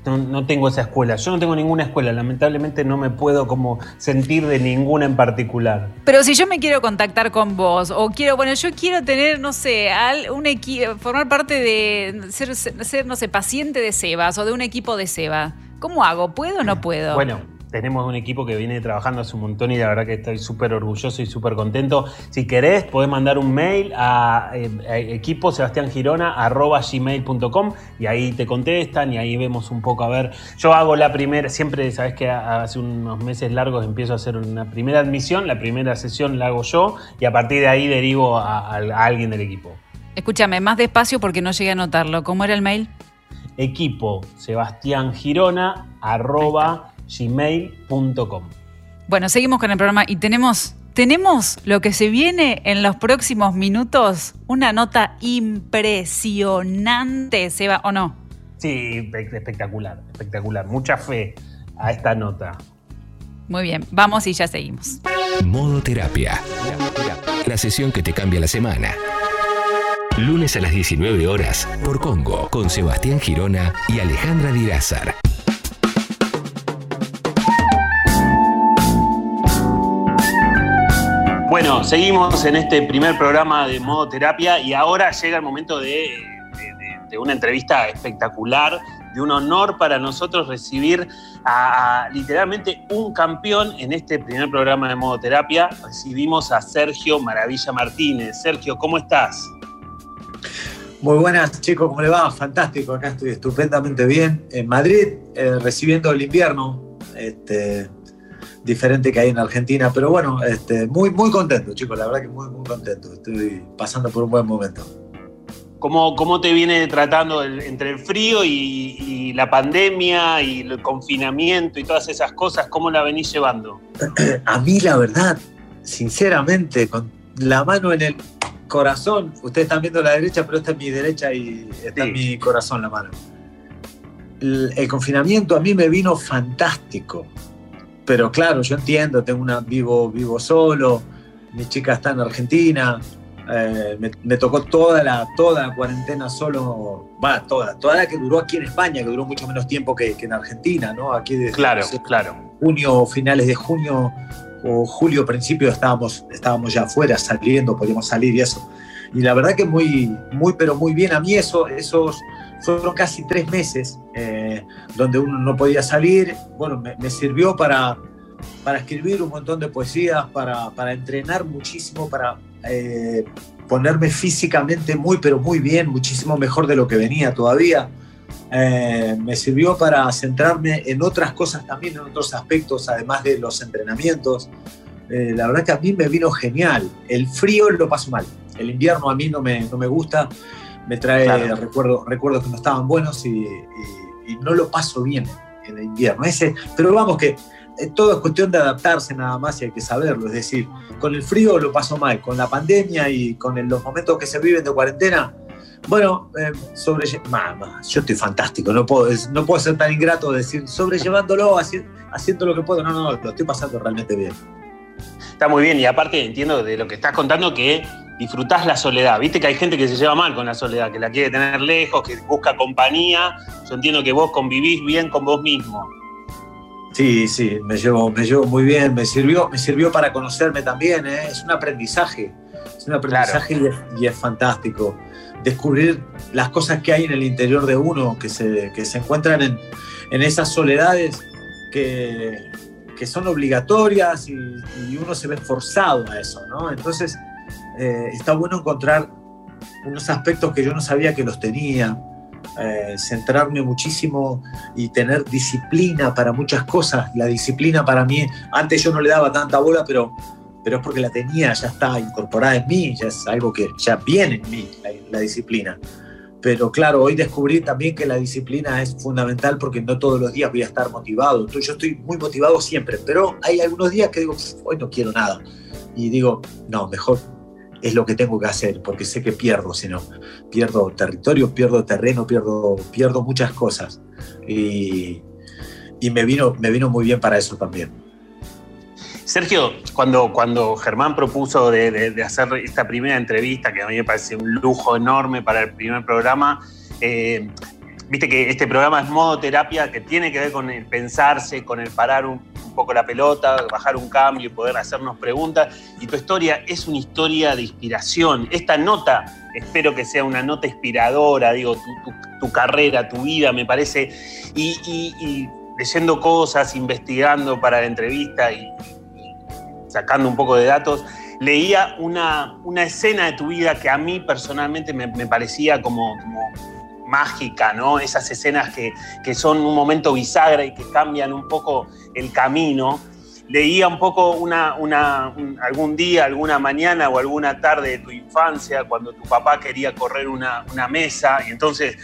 no, tengo esa escuela, yo no tengo ninguna escuela, lamentablemente no me puedo como sentir de ninguna en particular. Pero si yo me quiero contactar con vos o quiero, bueno, yo quiero tener, no sé, un equipo, formar parte de ser, ser, no sé, paciente de Sebas o de un equipo de Seba, ¿cómo hago? ¿Puedo o no puedo? Bueno tenemos un equipo que viene trabajando hace un montón y la verdad que estoy súper orgulloso y súper contento. Si querés, podés mandar un mail a, eh, equipo Sebastián Girona gmail.com y ahí te contestan y ahí vemos un poco a ver. Yo hago la primera, siempre sabes que hace unos meses largos empiezo a hacer una primera admisión, la primera sesión la hago yo y a partir de ahí derivo a, alguien del equipo. Escúchame, más despacio porque no llegué a notarlo. ¿Cómo era el mail? Equipo Sebastián Girona gmail.com. Bueno, seguimos con el programa y tenemos, tenemos lo que se viene en los próximos minutos, una nota impresionante, Seba, ¿o no? Sí, espectacular, espectacular. Mucha fe a esta nota. Muy bien, vamos y ya seguimos. Modo terapia. La sesión que te cambia la semana. Lunes a las 19 horas por Congo con Sebastián Girona y Alejandra Dirázar. Bueno, seguimos en este primer programa de modo terapia y ahora llega el momento de, una entrevista espectacular, de un honor para nosotros recibir a, literalmente un campeón en este primer programa de modo terapia. Recibimos a Sergio Maravilla Martínez. Sergio, ¿cómo estás? Muy buenas chicos, ¿cómo le va? Fantástico, acá estoy estupendamente bien. En Madrid, eh, recibiendo el invierno. Este, diferente que hay en Argentina. Pero bueno, este, muy, muy contento, chicos, la verdad que muy, muy contento. Estoy pasando por un buen momento. ¿Cómo, cómo te viene tratando entre el frío y, la pandemia y el confinamiento y todas esas cosas? ¿Cómo la venís llevando? [clears throat] A mí, la verdad, sinceramente, con la mano en el corazón, ustedes están viendo la derecha, pero esta es mi derecha y está en mi corazón la mano. el confinamiento a mí me vino fantástico pero claro, yo entiendo, tengo una, vivo, vivo solo, mi chica está en Argentina, eh, me, tocó toda la, toda la cuarentena solo, va, toda, toda la que duró aquí en España, que duró mucho menos tiempo que, en Argentina, ¿no? Aquí desde claro, claro. junio, finales de junio o julio, principio, estábamos, estábamos ya afuera, saliendo, podíamos salir y eso. Y la verdad que muy, muy, pero muy bien. A mí eso, esos fueron casi tres meses eh, donde uno no podía salir. Bueno, me, sirvió para, para escribir un montón de poesías, para, para entrenar muchísimo, para eh, ponerme físicamente muy, pero muy bien, muchísimo mejor de lo que venía todavía. Eh, me sirvió para centrarme en otras cosas también, en otros aspectos, además de los entrenamientos. la verdad que a mí me vino genial. El frío lo paso mal. El invierno a mí no me, no me gusta me trae recuerdos, recuerdos que no estaban buenos y, no lo paso bien en el invierno. Ese, pero vamos que eh, todo es cuestión de adaptarse nada más y hay que saberlo. Es decir, con el frío lo paso mal, con la pandemia y con los momentos que se viven de cuarentena, bueno, eh, sobre, yo estoy fantástico, no puedo, no puedo ser tan ingrato de decir sobrellevándolo, haciendo lo que puedo. No, no, lo estoy pasando realmente bien. Está muy bien y aparte entiendo de lo que estás contando que disfrutás la soledad. Viste que hay gente que se lleva mal con la soledad, que la quiere tener lejos, que busca compañía. Yo entiendo que vos convivís bien con vos mismo. Sí, sí, me llevo, me llevo muy bien, me sirvió, me sirvió para conocerme también, ¿eh? es un aprendizaje, es un aprendizaje y, es, fantástico. Descubrir las cosas que hay en el interior de uno, que se, que se encuentran en, en esas soledades que, que son obligatorias y, y, uno se ve forzado a eso, ¿no? Entonces, eh, está bueno encontrar unos aspectos que yo no sabía que los tenía, eh, centrarme muchísimo y tener disciplina para muchas cosas. La disciplina para mí, antes yo no le daba tanta bola, pero pero es porque la tenía, ya está incorporada en mí, ya es algo que ya viene en mí, la, la disciplina. Pero claro, hoy descubrí también que la disciplina es fundamental porque no todos los días voy a estar motivado. Entonces, yo estoy muy motivado siempre, pero hay algunos días que digo, hoy no quiero nada. Y digo, no, mejor es lo que tengo que hacer, porque sé que pierdo, si no, pierdo territorio, pierdo terreno, pierdo, pierdo muchas cosas. Y, y me, vino, me vino muy bien para eso también. Sergio, cuando, cuando Germán propuso de, hacer esta primera entrevista, que a mí me parece un lujo enorme para el primer programa, eh, viste que este programa es modo terapia que tiene que ver con el pensarse, con el parar un, poco la pelota, bajar un cambio y poder hacernos preguntas. Y tu historia es una historia de inspiración. Esta nota, espero que sea una nota inspiradora, digo, tu, carrera, tu vida, me parece. Y, y, leyendo cosas, investigando para la entrevista y, sacando un poco de datos, leía una, una, escena de tu vida que a mí personalmente me, parecía como, mágica, ¿no? Esas escenas que, que, son un momento bisagra y que cambian un poco el camino. Leía un poco una, una, un, algún día, alguna mañana o alguna tarde de tu infancia, cuando tu papá quería correr una, una mesa y entonces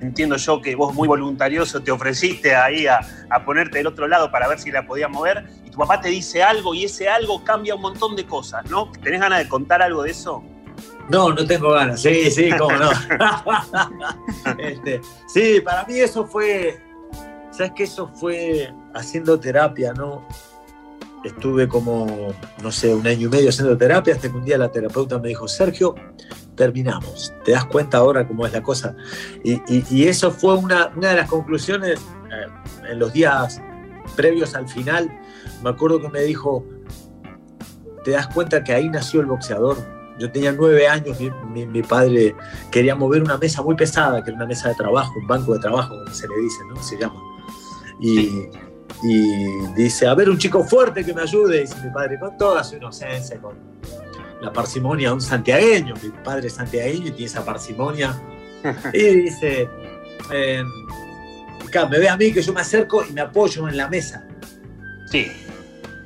entiendo yo que vos muy voluntarioso te ofreciste ahí a, a, ponerte del otro lado para ver si la podías mover tu papá te dice algo y ese algo cambia un montón de cosas, ¿no? ¿Tenés ganas de contar algo de eso? No, no tengo ganas, sí, sí, cómo no. [laughs] este, sí, para mí eso fue, ¿sabes qué? Eso fue haciendo terapia, ¿no? Estuve como, no sé, un año y medio haciendo terapia hasta que un día la terapeuta me dijo, Sergio, terminamos. ¿Te das cuenta ahora cómo es la cosa? Y, y, y eso fue una, una, de las conclusiones eh, en los días previos al final. Me acuerdo que me dijo, ¿te das cuenta que ahí nació el boxeador? Yo tenía nueve años, mi, mi, mi, padre quería mover una mesa muy pesada, que era una mesa de trabajo, un banco de trabajo, como se le dice, ¿no? Se llama. Y, y dice, a ver, un chico fuerte que me ayude. Dice mi padre, con toda su inocencia, con la parsimonia de un santiagueño. Mi padre es santiagueño y tiene esa parsimonia. [laughs] y dice, eh, me ve a mí que yo me acerco y me apoyo en la mesa. Sí.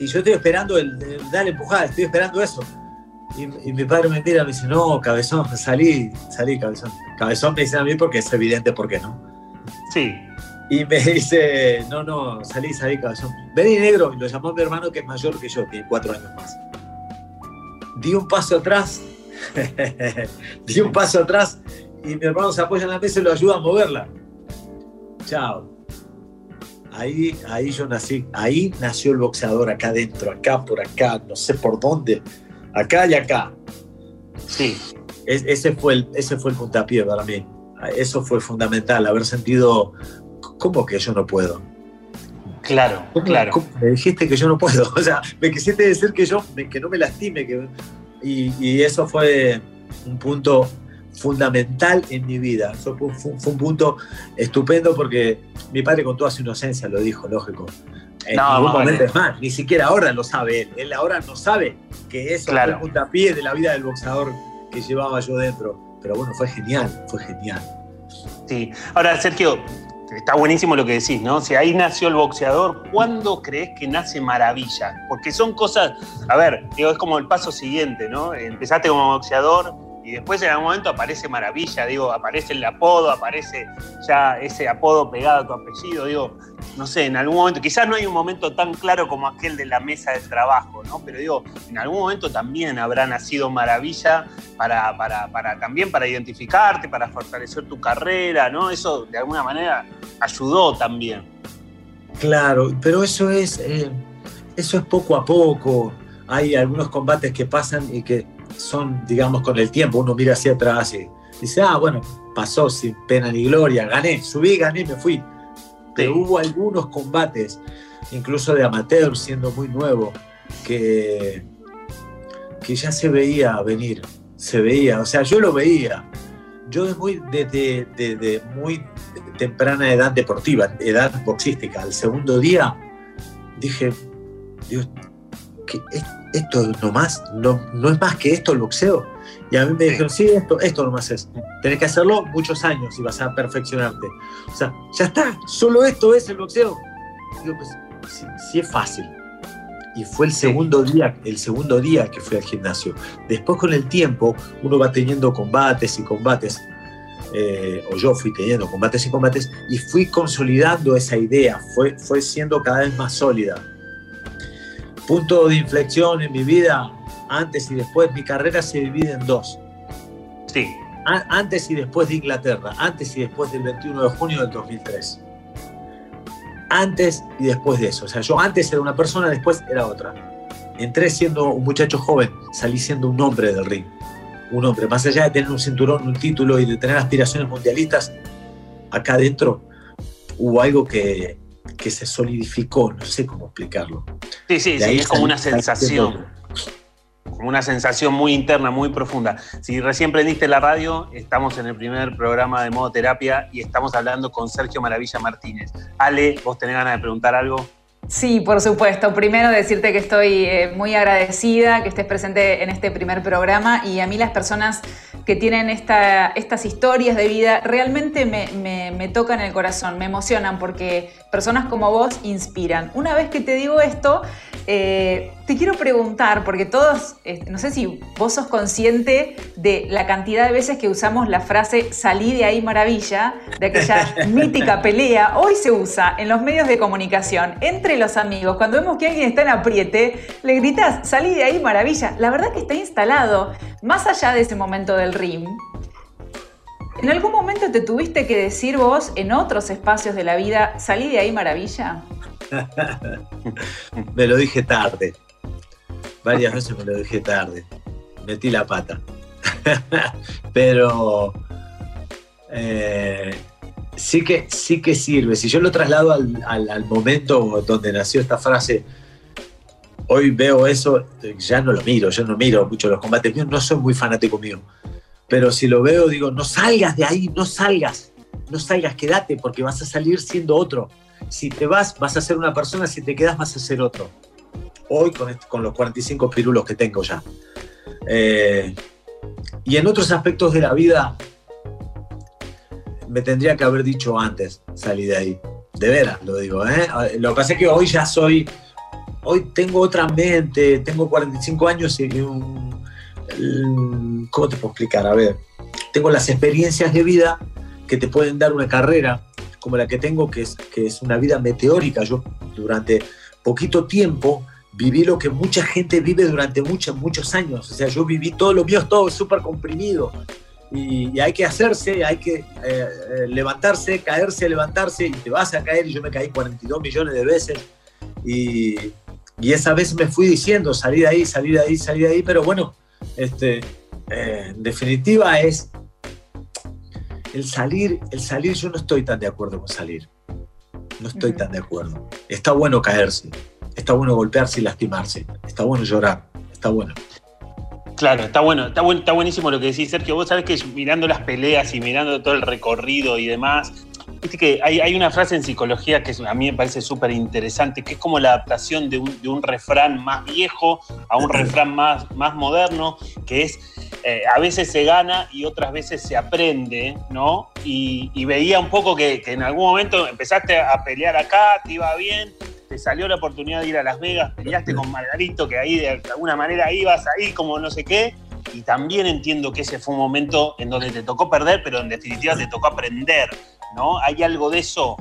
Y yo estoy esperando el, el darle empujada, estoy esperando eso. Y, y, mi padre me mira me dice, no, cabezón, salí, salí, cabezón. Cabezón me dice a mí porque es evidente por qué, ¿no? Sí. Y me [laughs] dice, no, no, salí, salí, cabezón. Vení negro, y lo llamó mi hermano que es mayor que yo, tiene cuatro años más. Di un paso atrás, [laughs] di un paso atrás y mi hermano se apoya en la mesa y lo ayuda a moverla. Chao. Ahí, ahí yo nací, ahí nació el boxeador acá adentro, acá, por acá, no sé por dónde, acá y acá. Sí. Es, ese, fue el, ese fue el puntapié para mí. Eso fue fundamental, haber sentido, ¿cómo que yo no puedo? Claro, ¿Cómo, claro. ¿cómo me dijiste que yo no puedo, [laughs] o sea, me quisiste decir que yo, que no me lastime, que, y, y eso fue un punto fundamental en mi vida. Eso fue, fue, fue, un punto estupendo porque mi padre con toda su inocencia lo dijo, lógico. En no, ningún momento es más, ni siquiera ahora lo sabe él. Él ahora no sabe que eso claro. fue el puntapié de la vida del boxeador que llevaba yo dentro. Pero bueno, fue genial, fue genial. Sí. Ahora, Sergio, está buenísimo lo que decís, ¿no? Si ahí nació el boxeador, ¿cuándo crees que nace Maravilla? Porque son cosas, a ver, digo, es como el paso siguiente, ¿no? Empezaste como boxeador, y después en algún momento aparece Maravilla, digo, aparece el apodo, aparece ya ese apodo pegado a tu apellido, digo, no sé, en algún momento, quizás no hay un momento tan claro como aquel de la mesa de trabajo, ¿no? Pero digo, en algún momento también habrá nacido Maravilla para, para, para también para identificarte, para fortalecer tu carrera, ¿no? Eso de alguna manera ayudó también. Claro, pero eso es, eh, eso es poco a poco. Hay algunos combates que pasan y que son, digamos, con el tiempo, uno mira hacia atrás y dice, ah, bueno, pasó sin pena ni gloria, gané, subí, gané, me fui. Pero sí. hubo algunos combates, incluso de amateur, siendo muy nuevo, que, que ya se veía venir, se veía, o sea, yo lo veía. Yo desde muy, desde, desde muy temprana edad deportiva, edad boxística, al segundo día, dije, Dios, que esto nomás, no, no es más que esto el boxeo. Y a mí me dijeron, sí, esto, esto nomás es. Tenés que hacerlo muchos años y vas a perfeccionarte. O sea, ya está, solo esto es el boxeo. Digo, pues, sí, sí es fácil. y fue el segundo día, el segundo día que fui al gimnasio. Después con el tiempo uno va teniendo combates y combates, eh, o yo fui teniendo combates y combates, y fui consolidando esa idea, fue, fue siendo cada vez más sólida. Punto de inflexión en mi vida, antes y después, mi carrera se divide en dos. Sí. antes y después de Inglaterra, antes y después del 21 de junio del 2003 antes y después de eso. O sea, yo antes era una persona, después era otra. Entré siendo un muchacho joven, salí siendo un hombre del ring. Un hombre, más allá de tener un cinturón, un título y de tener aspiraciones mundialistas, acá adentro hubo algo que, que se solidificó, no sé cómo explicarlo. Sí, sí, sí, es como una sensación como una sensación muy interna, muy profunda. Si recién prendiste la radio, estamos en el primer programa de modo terapia y estamos hablando con Sergio Maravilla Martínez. Ale, ¿vos tenés ganas de preguntar algo? Sí, por supuesto. Primero decirte que estoy eh, muy agradecida que estés presente en este primer programa y a mí las personas que tienen estas historias de vida realmente me, tocan el corazón, me emocionan porque personas como vos inspiran. Una vez que te digo esto, eh, te quiero preguntar, porque todos, eh, no sé si vos sos consciente de la cantidad de veces que usamos la frase salí de ahí maravilla, de aquella [laughs] mítica pelea, hoy se usa en los medios de comunicación, entre los amigos, cuando vemos que alguien está en apriete, le gritas salí de ahí maravilla. La verdad que está instalado, más allá de ese momento del ring. ¿En algún momento te tuviste que decir vos en otros espacios de la vida, salí de ahí maravilla? [laughs] me lo dije tarde. Varias veces me lo dije tarde. Metí la pata. [laughs] Pero eh, sí, que, sí que sirve. Si yo lo traslado al, momento donde nació esta frase, hoy veo eso, ya no lo miro, yo no miro mucho los combates míos, no soy muy fanático mío. Pero si lo veo, digo, no salgas de ahí, no salgas, no salgas, quédate, porque vas a salir siendo otro. Si te vas, vas a ser una persona, si te quedas, vas a ser otro. Hoy con, con los 45 pirulos que tengo ya. Eh, y en otros aspectos de la vida, me tendría que haber dicho antes, salí de ahí. De veras, lo digo. ¿eh? Lo que pasa es que hoy ya soy, hoy tengo otra mente, tengo 45 años y un, ¿cómo te puedo explicar? A ver, tengo las experiencias de vida que te pueden dar una carrera como la que tengo, que es, que es una vida meteórica. Yo durante poquito tiempo viví lo que mucha gente vive durante muchos, muchos años. O sea, yo viví todo lo mío, todo súper comprimido. Y, hay que hacerse, hay que eh, eh, levantarse, caerse, levantarse, y te vas a caer. Y yo me caí 42 millones de veces. Y, y esa vez me fui diciendo, salí de ahí, salí de ahí, salí de ahí. Pero bueno, este, eh, en definitiva es el salir, el salir, yo no estoy tan de acuerdo con salir. No estoy tan de acuerdo. Está bueno caerse, está bueno golpearse y lastimarse, está bueno llorar, está bueno. Claro, está bueno, está, buenísimo lo que decís, Sergio. Vos sabés que mirando las peleas y mirando todo el recorrido y demás, Viste que hay, una frase en psicología que a mí me parece súper interesante, que es como la adaptación de un, refrán más viejo a un refrán más, moderno, que es eh, a veces se gana y otras veces se aprende, ¿no? Y, veía un poco que, en algún momento empezaste a pelear acá, te iba bien, te salió la oportunidad de ir a Las Vegas, peleaste con Margarito, que ahí de alguna manera ibas ahí como no sé qué, y también entiendo que ese fue un momento en donde te tocó perder, pero en definitiva te tocó aprender, ¿no? ¿Hay algo de eso?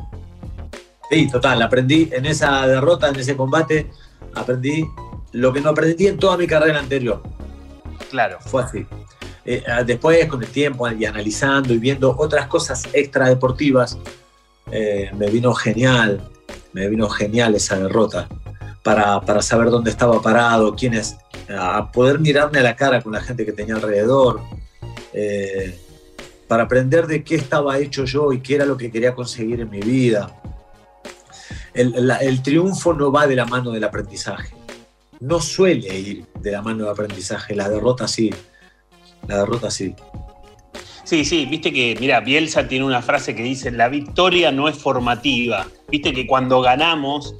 Sí, total, aprendí en esa derrota, en ese combate, aprendí lo que no aprendí en toda mi carrera anterior. Claro. Fue así. Eh, ah, después, con el tiempo y analizando y viendo otras cosas extradeportivas, eh, me vino genial, me vino genial esa derrota para, para saber dónde estaba parado, quiénes, a poder mirarme a la cara con la gente que tenía alrededor. Eh, para aprender de qué estaba hecho yo y qué era lo que quería conseguir en mi vida. El, triunfo no va de la mano del aprendizaje. No suele ir de la mano del aprendizaje. La derrota sí. La derrota sí. Sí, sí, viste que, mira, Bielsa tiene una frase que dice, la victoria no es formativa. Viste que cuando ganamos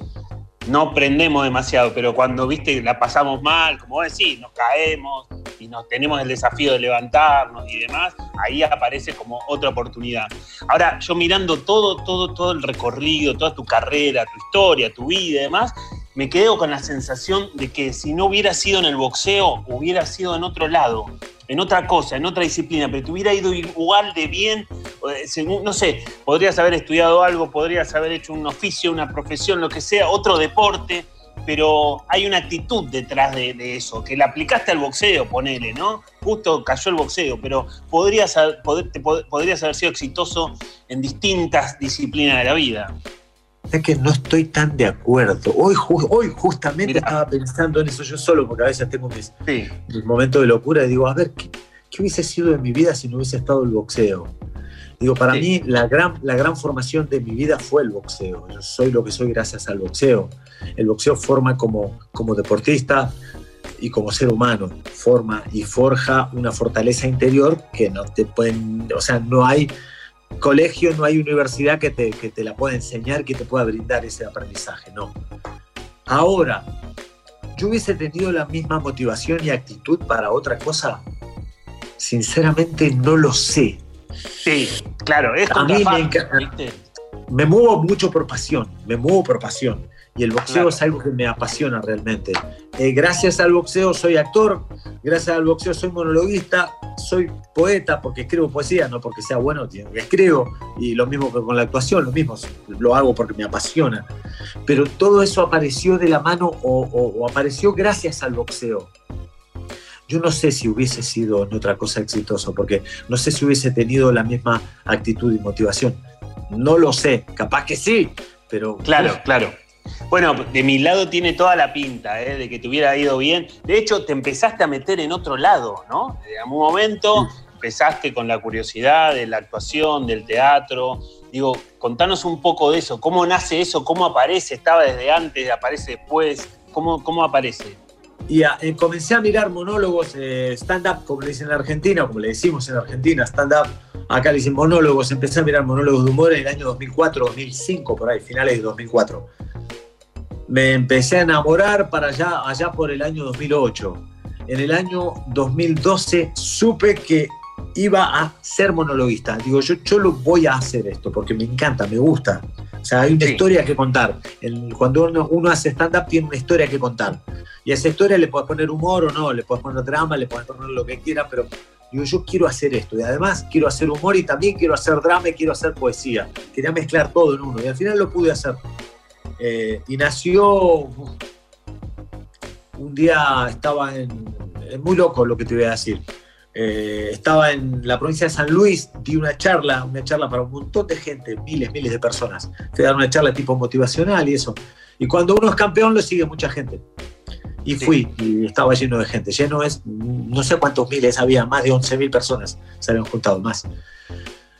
no aprendemos demasiado, pero cuando, viste, la pasamos mal, como decís, nos caemos, y nos tenemos el desafío de levantarnos y demás, ahí aparece como otra oportunidad. Ahora, yo mirando todo, todo, todo el recorrido, toda tu carrera, tu historia, tu vida y demás, me quedo con la sensación de que si no hubiera sido en el boxeo, hubiera sido en otro lado, en otra cosa, en otra disciplina, pero te hubiera ido igual de bien, eh, según, no sé, podrías haber estudiado algo, podrías haber hecho un oficio, una profesión, lo que sea, otro deporte, pero hay una actitud detrás de, eso, que la aplicaste al boxeo, ponele, ¿no? Justo cayó el boxeo, pero podrías, podrías haber sido exitoso en distintas disciplinas de la vida. Es que no estoy tan de acuerdo. Hoy, ju- hoy justamente estaba pensando en eso yo solo, porque a veces tengo mis, Sí. mis momentos de locura y digo, a ver, ¿qué, qué hubiese sido de mi vida si no hubiese estado el boxeo? Digo, para Sí. mí la gran, la gran formación de mi vida fue el boxeo. Yo soy lo que soy gracias al boxeo. El boxeo forma como, como deportista y como ser humano, forma y forja una fortaleza interior que no te pueden, o sea, no hay colegio, no hay universidad que te, que te la pueda enseñar, que te pueda brindar ese aprendizaje, no. Ahora, yo hubiese tenido la misma motivación y actitud para otra cosa. Sinceramente no lo sé. Sí, claro, es A mí me encanta-. Me muevo mucho por pasión, me muevo por pasión. Y el boxeo Claro. es algo que me apasiona realmente. Eh, gracias al boxeo soy actor, gracias al boxeo soy monologuista, soy poeta porque escribo poesía, no porque sea bueno, sino que escribo. Y lo mismo que con la actuación, lo mismo, lo hago porque me apasiona. Pero todo eso apareció de la mano o, o- o apareció gracias al boxeo. Yo no sé si hubiese sido en otra cosa exitoso, porque no sé si hubiese tenido la misma actitud y motivación. No lo sé, capaz que sí, pero Claro, claro. Bueno, de mi lado tiene toda la pinta, ¿eh? de que te hubiera ido bien. De hecho, te empezaste a meter en otro lado, ¿no? En algún momento empezaste con la curiosidad de la actuación, del teatro. Digo, contanos un poco de eso. ¿Cómo nace eso? ¿Cómo aparece? ¿Estaba desde antes? ¿Aparece después? ¿Cómo, cómo aparece? Y a- eh, comencé a mirar monólogos, eh, stand-up, como le dicen en Argentina, como le decimos en Argentina, stand-up. Acá le dicen monólogos. Empecé a mirar monólogos de humor en el año 2004, 2005, por ahí, finales de 2004. Me empecé a enamorar para allá, allá por el año 2008. En el año 2012 supe que iba a ser monologuista. Digo, yo, yo lo voy a hacer esto porque me encanta, me gusta. O sea, hay una Sí. historia que contar. El- cuando uno, uno hace stand-up tiene una historia que contar. Y a esa historia le puedes poner humor o no, le puedes poner drama, le puedes poner lo que quiera, pero digo, yo quiero hacer esto. Y además quiero hacer humor y también quiero hacer drama y quiero hacer poesía. Quería mezclar todo en uno. Y al final lo pude hacer. Eh, y nació. Un día estaba en. Es muy loco lo que te voy a decir. Eh, estaba en la provincia de San Luis, di una charla, una charla para un montón de gente, miles, miles de personas. Fui a dar una charla tipo motivacional y eso. Y cuando uno es campeón, lo sigue mucha gente. Y fui, y estaba lleno de gente. Lleno es, no sé cuántos miles había, más de 11.000 personas se habían juntado más.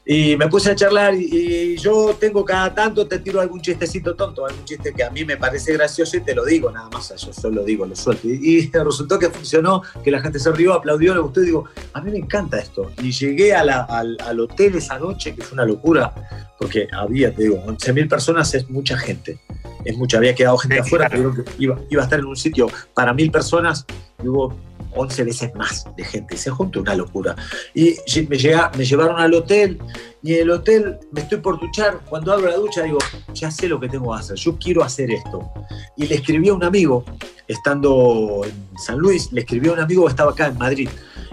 Y me puse a charlar y, y yo tengo cada tanto, te tiro algún chistecito tonto, algún chiste que a mí me parece gracioso y te lo digo nada más, yo solo digo, lo suelto. Y, y [laughs] resultó que funcionó, que la gente se rió, aplaudió, le gustó y digo, a mí me encanta esto. Y llegué a la- al, al hotel esa noche, que fue una locura, porque había, te digo, 11.000 personas es mucha gente. Es mucha, había quedado gente afuera, pero que iba, iba a estar en un sitio para mil personas y hubo 11 veces más de gente. Se juntó una locura. Y me, llega- me llevaron al hotel y en el hotel me estoy por duchar. Cuando abro la ducha digo, ya sé lo que tengo que hacer, yo quiero hacer esto. Y le escribí a un amigo, estando en San Luis, le escribí a un amigo que estaba acá en Madrid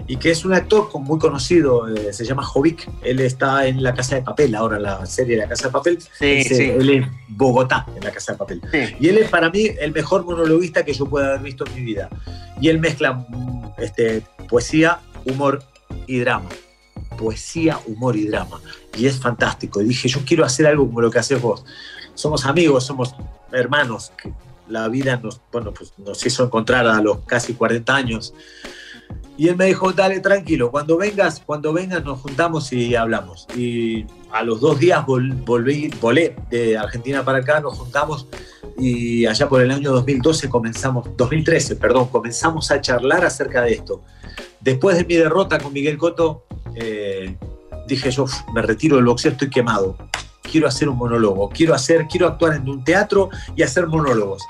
y que es un actor muy conocido, eh, se llama Jovic. Él está en La Casa de Papel, ahora la serie La Casa de Papel. Sí, sí. él es Bogotá, en La Casa de Papel. Sí. Y él es para mí el mejor monologuista que yo pueda haber visto en mi vida. Y él mezcla mm, este, poesía, humor y drama. Poesía, humor y drama. Y es fantástico. Y dije, yo quiero hacer algo como lo que haces vos. Somos amigos, somos hermanos. Que la vida nos, bueno, pues nos hizo encontrar a los casi 40 años. Y él me dijo, dale, tranquilo, cuando vengas, cuando vengas nos juntamos y hablamos. Y a los dos días vol- volví, volé de Argentina para acá, nos juntamos y allá por el año 2012 comenzamos, 2013, perdón, comenzamos a charlar acerca de esto. Después de mi derrota con Miguel Cotto, eh, dije yo, "Uf, me retiro del boxeo, estoy quemado. Quiero hacer un monólogo, quiero hacer, quiero actuar en un teatro y hacer monólogos.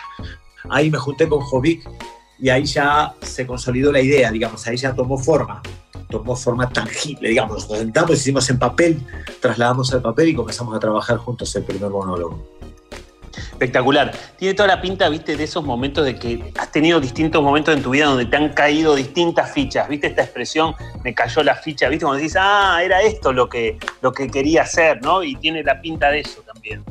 Ahí me junté con Jovic y ahí ya se consolidó la idea, digamos, ahí ya tomó forma, tomó forma tangible, digamos, nos sentamos, hicimos en papel, trasladamos al papel y comenzamos a trabajar juntos el primer monólogo. Espectacular. Tiene toda la pinta, viste, de esos momentos de que has tenido distintos momentos en tu vida donde te han caído distintas fichas. ¿Viste esta expresión? Me cayó la ficha, ¿viste? Cuando dices, ah, era esto lo que, lo que quería hacer, ¿no? Y tiene la pinta de eso también.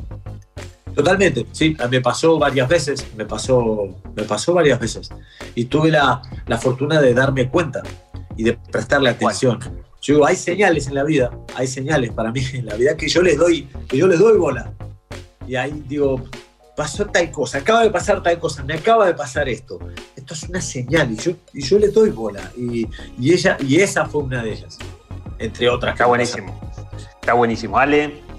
Totalmente, sí, me pasó varias veces, me pasó, me pasó varias veces. Y tuve la, la fortuna de darme cuenta y de prestarle atención. Yo digo, hay señales en la vida, hay señales para mí en la vida que yo les doy, que yo les doy bola. Y ahí digo, pasó tal cosa, acaba de pasar tal cosa, me acaba de pasar esto. Esto es una señal y yo, y yo le doy bola. Y, y ella, y esa fue una de ellas, entre otras. Está buenísimo. Está buenísimo. Ale.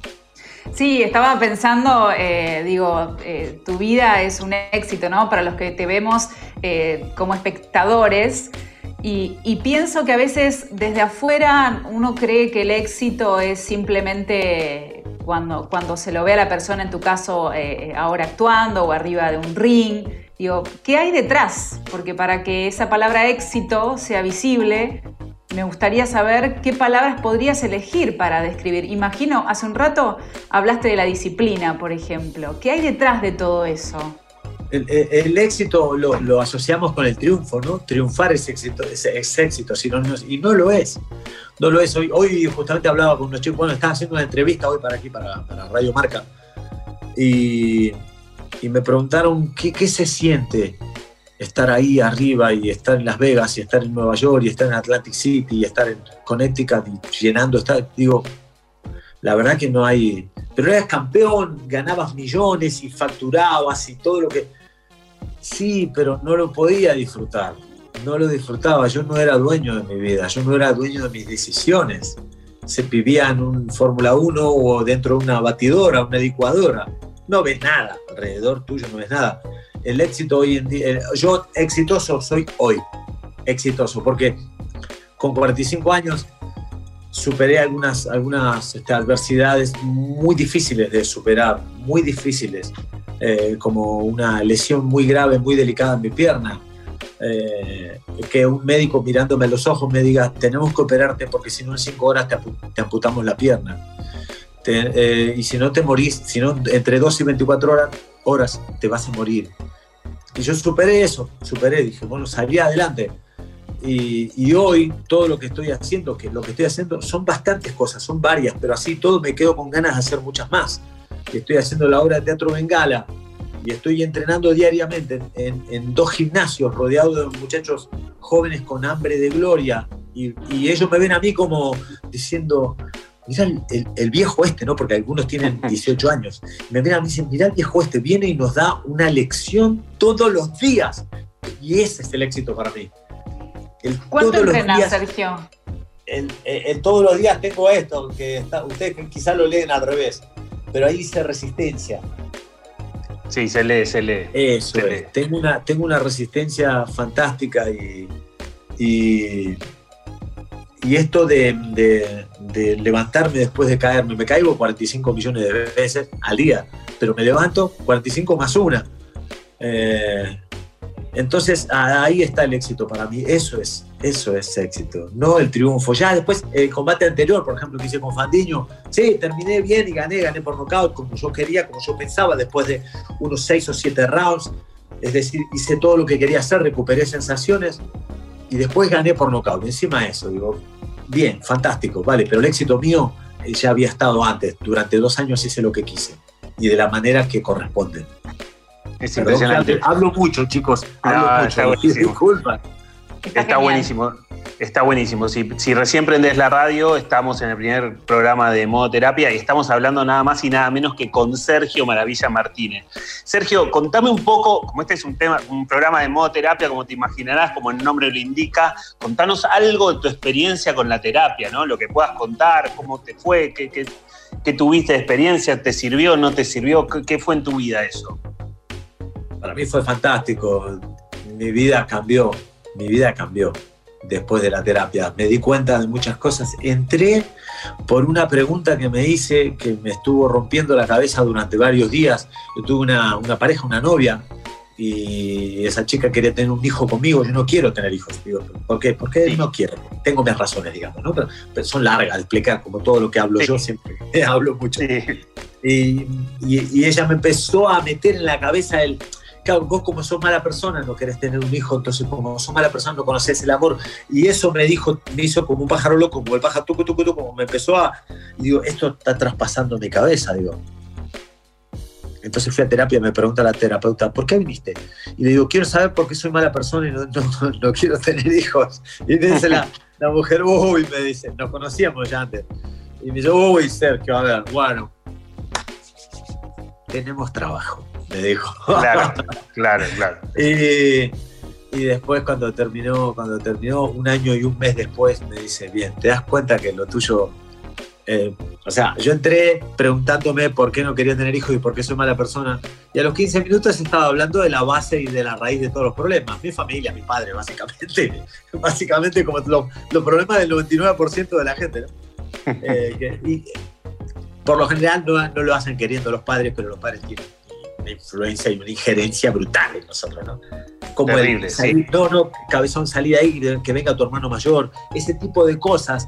Sí, estaba pensando, eh, digo, eh, tu vida es un éxito, ¿no? Para los que te vemos eh, como espectadores. Y, y, pienso que a veces desde afuera uno cree que el éxito es simplemente cuando, cuando se lo ve a la persona, en tu caso, ahora actuando o arriba de un ring. Digo, ¿qué hay detrás? Porque para que esa palabra éxito sea visible, me gustaría saber qué palabras podrías elegir para describir. Imagino, hace un rato hablaste de la disciplina, por ejemplo. ¿Qué hay detrás de todo eso? El, éxito lo, asociamos con el triunfo, ¿no? Triunfar es éxito, es, éxito, y no lo es no lo es. Hoy, hoy justamente hablaba con unos chicos, bueno, estaba haciendo una entrevista hoy para aquí, para, Radio Marca, y, me preguntaron qué, se siente estar ahí arriba y estar en Las Vegas y estar en Nueva York y estar en Atlantic City y estar en Connecticut y llenando, está, digo, la verdad que no hay, pero eras campeón, ganabas millones y facturabas y todo lo que, sí, pero no lo podía disfrutar no lo disfrutaba, yo no era dueño de mi vida, yo no era dueño de mis decisiones. Se vivía en un Fórmula 1 o dentro de una batidora, una licuadora. No ves nada, alrededor tuyo no ves nada. El éxito hoy en día, yo exitoso soy hoy, exitoso, porque con 45 años superé algunas, algunas este, adversidades muy difíciles de superar, muy difíciles, eh, como una lesión muy grave, muy delicada en mi pierna, eh, que un médico mirándome a los ojos me diga, tenemos que operarte porque si no en cinco horas te, amputamos la pierna. Eh, y si no te morís, si no entre 2 y 24 horas, horas te vas a morir. Y yo superé eso, superé, dije, bueno, salí adelante. Y, y, hoy todo lo que estoy haciendo, que lo que estoy haciendo son bastantes cosas, son varias, pero así todo me quedo con ganas de hacer muchas más. Estoy haciendo la obra de teatro Bengala, y estoy entrenando diariamente en, dos gimnasios rodeado de muchachos jóvenes con hambre de gloria y, ellos me ven a mí como diciendo, mira el, viejo este, ¿no? Porque algunos tienen [laughs] 18 años. Me mí y dicen, mira el viejo este, viene y nos da una lección todos los días. Y ese es el éxito para mí. El, ¿Cuánto entrenas, Sergio? El, todos los días tengo esto, que ustedes quizás lo leen al revés, pero ahí dice resistencia. Sí, se lee, se lee. Eso Tengo, una, tengo una resistencia fantástica y, y, esto de, levantarme después de caerme, me caigo 45 millones de veces al día, pero me levanto 45 más una. Eh, entonces ahí está el éxito para mí, eso es, eso es éxito, no el triunfo. Ya después, el combate anterior, por ejemplo, que hice con Fandiño, sí, terminé bien y gané, gané por nocaut como yo quería, como yo pensaba, después de unos seis o siete rounds. Es decir, hice todo lo que quería hacer, recuperé sensaciones y después gané por nocaut. Encima de eso, digo, bien, fantástico, vale, pero el éxito mío eh, ya había estado antes. Durante dos años hice lo que quise y de la manera que corresponde. Es impresionante. Hablo mucho, chicos. Hablo ah, mucho. [laughs] Disculpa. Está, buenísimo. Está buenísimo. Si, recién prendes la radio, estamos en el primer programa de Modo Terapia y estamos hablando nada más y nada menos que con Sergio Maravilla Martínez. Sergio, contame un poco, como este es un tema, un programa de Modo Terapia, como te imaginarás, como el nombre lo indica, contanos algo de tu experiencia con la terapia, ¿no? Lo que puedas contar, cómo te fue, qué, tuviste de experiencia, te sirvió, no te sirvió, qué fue en tu vida eso para mí fue fantástico. Mi vida cambió, mi vida cambió después de la terapia. Me di cuenta de muchas cosas. Entré por una pregunta que me hice que me estuvo rompiendo la cabeza durante varios días. Yo tuve una, pareja, una novia, y esa chica quería tener un hijo conmigo. Yo no quiero tener hijos. ¿Por qué? Porque no quiero. Tengo mis razones, digamos, ¿no? Pero, son largas de explicar, como todo lo que hablo yo, siempre [laughs] hablo mucho. Y, y- y ella me empezó a meter en la cabeza el, claro, vos como sos mala persona no querés tener un hijo, entonces como sos mala persona no conocés el amor. Y eso me dijo, me hizo como un pájaro loco, como el pájaro tucu, tucu, tucu, como me empezó a, digo, esto está traspasando mi cabeza, digo. Entonces fui a terapia y me pregunta la terapeuta, ¿por qué viniste? Y le digo, quiero saber por qué soy mala persona y no quiero tener hijos. Y me dice la, la mujer, uy, me dice, nos conocíamos ya antes. Y me dice, uy, Sergio, a ver, bueno, tenemos trabajo, me dijo. Claro, [laughs] claro, claro. Y, y después cuando terminó, cuando terminó un año y un mes después, me dice, bien, te das cuenta que lo tuyo... eh, o sea, yo entré preguntándome por qué no quería tener hijos y por qué soy mala persona. Y a los 15 minutos estaba hablando de la base y de la raíz de todos los problemas. Mi familia, mi padre, básicamente. [laughs] Básicamente como lo- los problemas del 99% de la gente. ¿no? [laughs] Eh, y, por lo general no, no lo hacen queriendo los padres, pero los padres tienen una influencia y una injerencia brutal en nosotros, ¿no? Como el Terrible, no, no, cabezón, salí de ahí, que venga tu hermano mayor, ese tipo de cosas.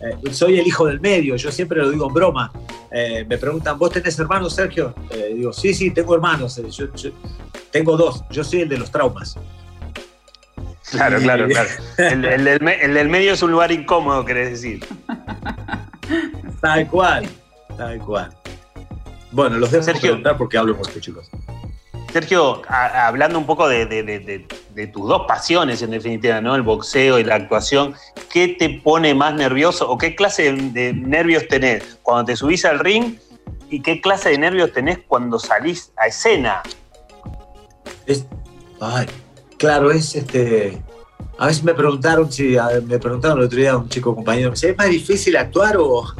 Eh, soy el hijo del medio, yo siempre lo digo en broma. Eh, me preguntan, ¿vos tenés hermanos, Sergio? Eh, digo, sí, sí, tengo hermanos. Yo- yo- tengo dos, yo soy el de los traumas. Claro, claro, claro. El, el del medio es un lugar incómodo, querés decir. Tal cual, tal cual. Bueno, los dejo Sergio. preguntar porque hablo mucho, chicos. Sergio, a- hablando un poco de, de- de- de- de tus dos pasiones, en definitiva, ¿no? El boxeo y la actuación, ¿qué te pone más nervioso o qué clase de, de nervios tenés cuando te subís al ring y qué clase de nervios tenés cuando salís a escena? Es, ay, claro, es este. A veces me preguntaron si a- me preguntaron el otro día un chico compañero, me dice, ¿es más difícil actuar o.?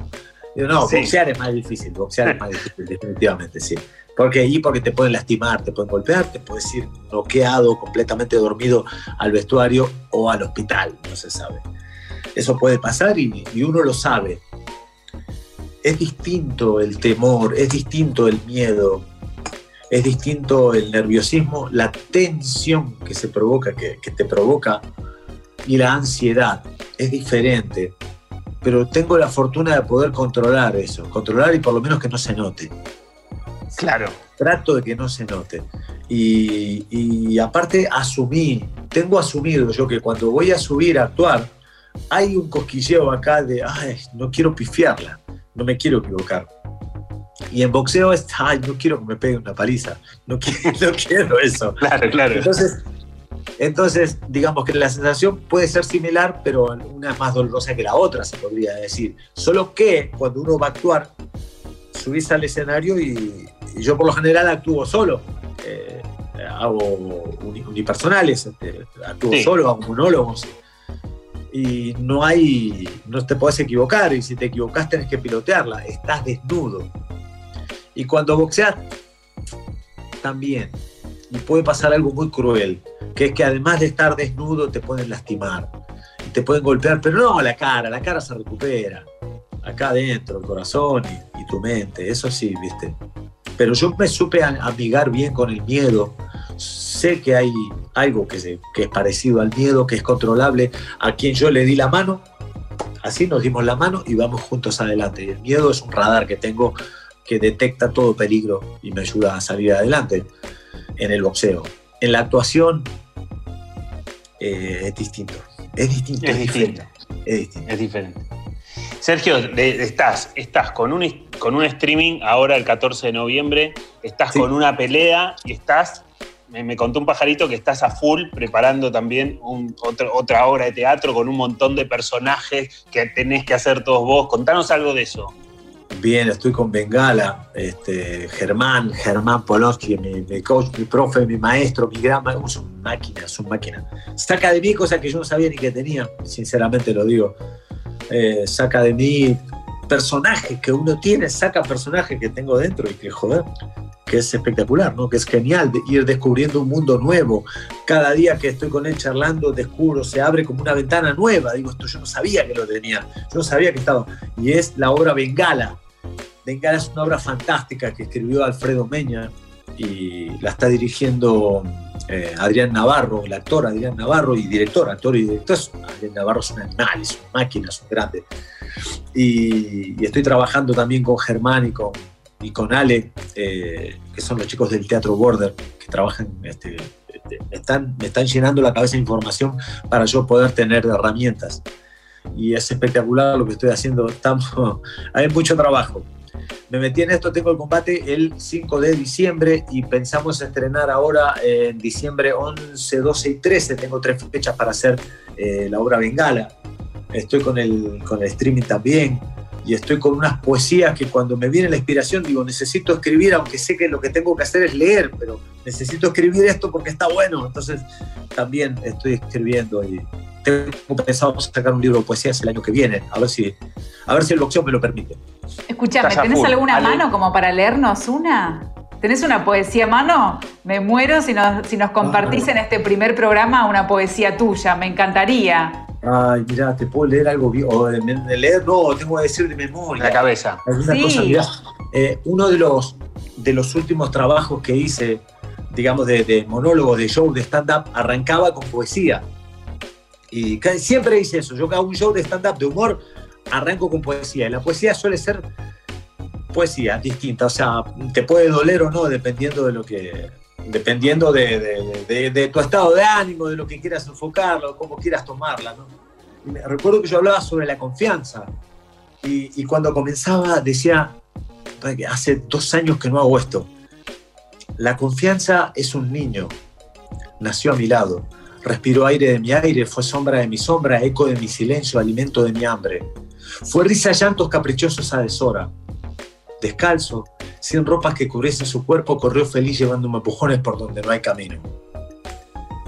Digo, no, Sí. boxear es más difícil, boxear es más difícil, definitivamente, sí. Porque ahí porque te pueden lastimar, te pueden golpear, te puedes ir noqueado, completamente dormido al vestuario o al hospital, no se sabe. Eso puede pasar y, y uno lo sabe. Es distinto el temor, es distinto el miedo, es distinto el nerviosismo, la tensión que se provoca, que, que te provoca, y la ansiedad. Es diferente. Pero tengo la fortuna de poder controlar eso, controlar y por lo menos que no se note. Claro. Trato de que no se note. Y, y aparte asumí, tengo asumido yo que cuando voy a subir a actuar, hay un cosquilleo acá de, ay, no quiero pifiarla, no me quiero equivocar. Y en boxeo es, ay, no quiero que me pegue una paliza, no [laughs] quiero, no quiero eso. Claro, claro. Entonces, entonces, digamos que la sensación puede ser similar, pero una es más dolorosa que la otra, se podría decir. Solo que cuando uno va a actuar, subís al escenario y, y yo por lo general actúo solo. Eh, hago uni- unipersonales, este, actúo Sí. solo, hago monólogos. Y no hay, no te podés equivocar, y si te equivocás tenés que pilotearla, estás desnudo. Y cuando boxeas, también. Y puede pasar algo muy cruel, que es que además de estar desnudo te pueden lastimar, te pueden golpear, pero no la cara, la cara se recupera. Acá adentro, el corazón y, y tu mente, eso sí, viste. Pero yo me supe amigar bien con el miedo. Sé que hay algo que, se- que es parecido al miedo, que es controlable, a quien yo le di la mano, así nos dimos la mano y vamos juntos adelante. Y el miedo es un radar que tengo que detecta todo peligro y me ayuda a salir adelante en el boxeo. En la actuación eh, es distinto. Es distinto. Es distinto. Es distinto. Es diferente. Sergio, de- estás, estás con, un, con un streaming ahora el 14 de noviembre, estás Sí. con una pelea y estás, me, me contó un pajarito que estás a full preparando también un- otro- otra obra de teatro con un montón de personajes que tenés que hacer todos vos. Contanos algo de eso. Bien, estoy con Bengala, este, Germán, Germán Polonsky, mi, mi coach, mi profe, mi maestro, mi gran maestro, son máquinas, son máquinas. Saca de mí cosas que yo no sabía ni que tenía, sinceramente lo digo. Eh, saca de mí personajes que uno tiene, saca personajes que tengo dentro y que joder, que es espectacular, ¿no? Que es genial de ir descubriendo un mundo nuevo. Cada día que estoy con él charlando, descubro, se abre como una ventana nueva. Digo, esto yo no sabía que lo tenía, yo no sabía que estaba. Y es la obra Bengala. Bengala es una obra fantástica que escribió Alfredo Meña y la está dirigiendo eh, Adrián Navarro, el actor Adrián Navarro y director, actor y director. Adrián Navarro es un animal, es una máquina, es un grande. Y, estoy trabajando también con Germán y con, y con Ale, eh, que son los chicos del Teatro Border, que trabajan, este, este, me, están, me están llenando la cabeza de información para yo poder tener herramientas. Y es espectacular lo que estoy haciendo. Estamos, [laughs] hay mucho trabajo. Me metí en esto, tengo el combate el 5 de diciembre y pensamos estrenar ahora en diciembre 11, 12 y 13. Tengo tres fechas para hacer eh, la obra Bengala. Estoy con el, con el streaming también y estoy con unas poesías que cuando me viene la inspiración digo, necesito escribir, aunque sé que lo que tengo que hacer es leer, pero necesito escribir esto porque está bueno. Entonces también estoy escribiendo y tengo pensado sacar un libro de poesías el año que viene, a ver si, a ver si el boxeo me lo permite. A ¿tenés alguna Ale. mano como para leernos una? ¿Tenés una poesía a mano? Me muero si nos, si nos compartís en este primer programa una poesía tuya, me encantaría. Ay, mira, te puedo leer algo bien, o de, de leer, no, tengo que decir de memoria. La cabeza. Sí. cosa, mirá. Eh, uno de los, de los últimos trabajos que hice, digamos, de, de monólogos, de show, de stand-up, arrancaba con poesía. Y siempre hice eso. Yo hago un show de stand-up, de humor, arranco con poesía. Y la poesía suele ser poesía distinta. O sea, te puede doler o no, dependiendo de lo que. Dependiendo de, de- de- de tu estado de ánimo, de lo que quieras enfocarlo, cómo quieras tomarla. ¿no? Y me- recuerdo que yo hablaba sobre la confianza. Y, y cuando comenzaba decía, hace dos años que no hago esto. La confianza es un niño. Nació a mi lado. Respiró aire de mi aire, fue sombra de mi sombra, eco de mi silencio, alimento de mi hambre. Fue risa, llantos caprichosos a deshora. Descalzo, sin ropas que cubriesen su cuerpo, corrió feliz llevándome empujones por donde no hay camino.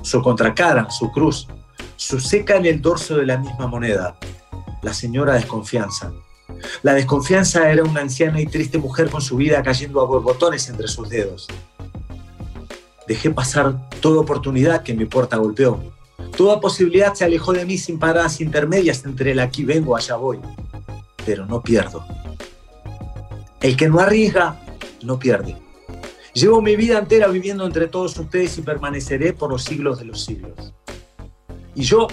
Su contracara, su cruz, su seca en el dorso de la misma moneda. La señora desconfianza. La desconfianza era una anciana y triste mujer con su vida cayendo a borbotones entre sus dedos. Dejé pasar toda oportunidad que mi puerta golpeó. Toda posibilidad se alejó de mí sin paradas intermedias entre el aquí vengo, allá voy. Pero no pierdo. El que no arriesga, no pierde. Llevo mi vida entera viviendo entre todos ustedes y permaneceré por los siglos de los siglos. Y yo,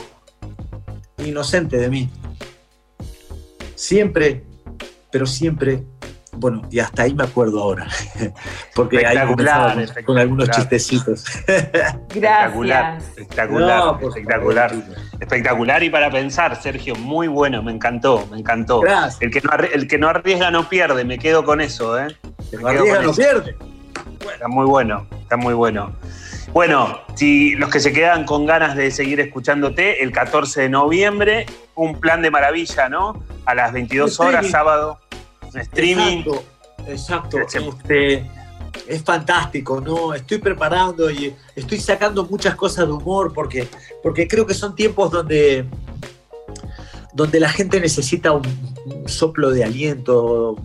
inocente de mí, siempre, pero siempre, bueno, y hasta ahí me acuerdo ahora, [laughs] porque ahí Espectacular, comenzaba con, con algunos chistecitos. [laughs] Espectacular, Gracias. espectacular, No, espectacular. Espectacular y para pensar, Sergio, muy bueno, me encantó, me encantó. Gracias. El que, no el que no arriesga no pierde, me quedo con eso, ¿eh? Que Me no arriesga, no eso. pierde. Está muy bueno, está muy bueno. Bueno, si los que se quedan con ganas de seguir escuchándote, el 14 de noviembre, un plan de maravilla, ¿no? A las 22 horas, sábado, streaming. Exacto, Este, es fantástico, ¿no? Estoy preparando y estoy sacando muchas cosas de humor porque, porque creo que son tiempos donde, donde la gente necesita un, un soplo de aliento,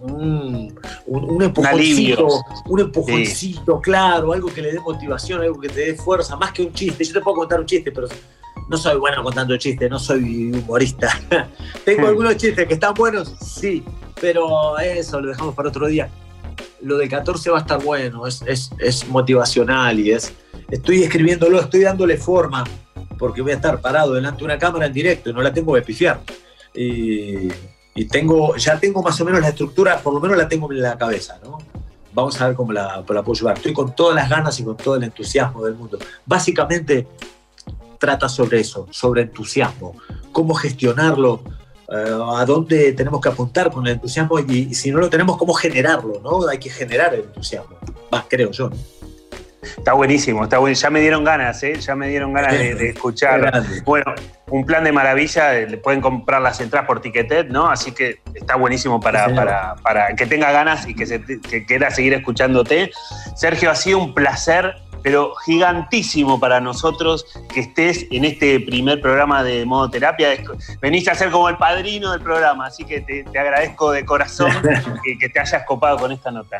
un, empujoncito, un empujoncito, claro, algo que le dé motivación, algo que te dé fuerza, más que un chiste. Yo te puedo contar un chiste, pero no soy bueno contando chistes, no soy humorista. [laughs] Tengo Hmm. algunos chistes que están buenos, sí, pero eso lo dejamos para otro día. Lo del 14 va a estar bueno, es, es, es motivacional y es. Estoy escribiéndolo, estoy dándole forma, porque voy a estar parado delante de una cámara en directo y no la tengo que pifiar. Y, y tengo, ya tengo más o menos la estructura, por lo menos la tengo en la cabeza, ¿no? Vamos a ver cómo la, la puedo llevar. Estoy con todas las ganas y con todo el entusiasmo del mundo. Básicamente trata sobre eso, sobre entusiasmo, cómo gestionarlo, eh, a dónde tenemos que apuntar con el entusiasmo y, y si no lo tenemos, cómo generarlo, ¿no? Hay que generar el entusiasmo, más creo yo. ¿no? Está buenísimo, está bueno. Ya me dieron ganas, ¿eh? Ya me dieron ganas de, de escuchar. Bueno, un plan de maravilla, eh, le pueden comprar las entradas por Ticketed, ¿no? Así que está buenísimo para, Sí, para, para que tenga ganas y que, se, que quiera seguir escuchándote. Sergio, ha sido un placer, pero gigantísimo para nosotros que estés en este primer programa de modo terapia. Venís a ser como el padrino del programa, así que te, te agradezco de corazón [laughs] que, que te hayas copado con esta nota.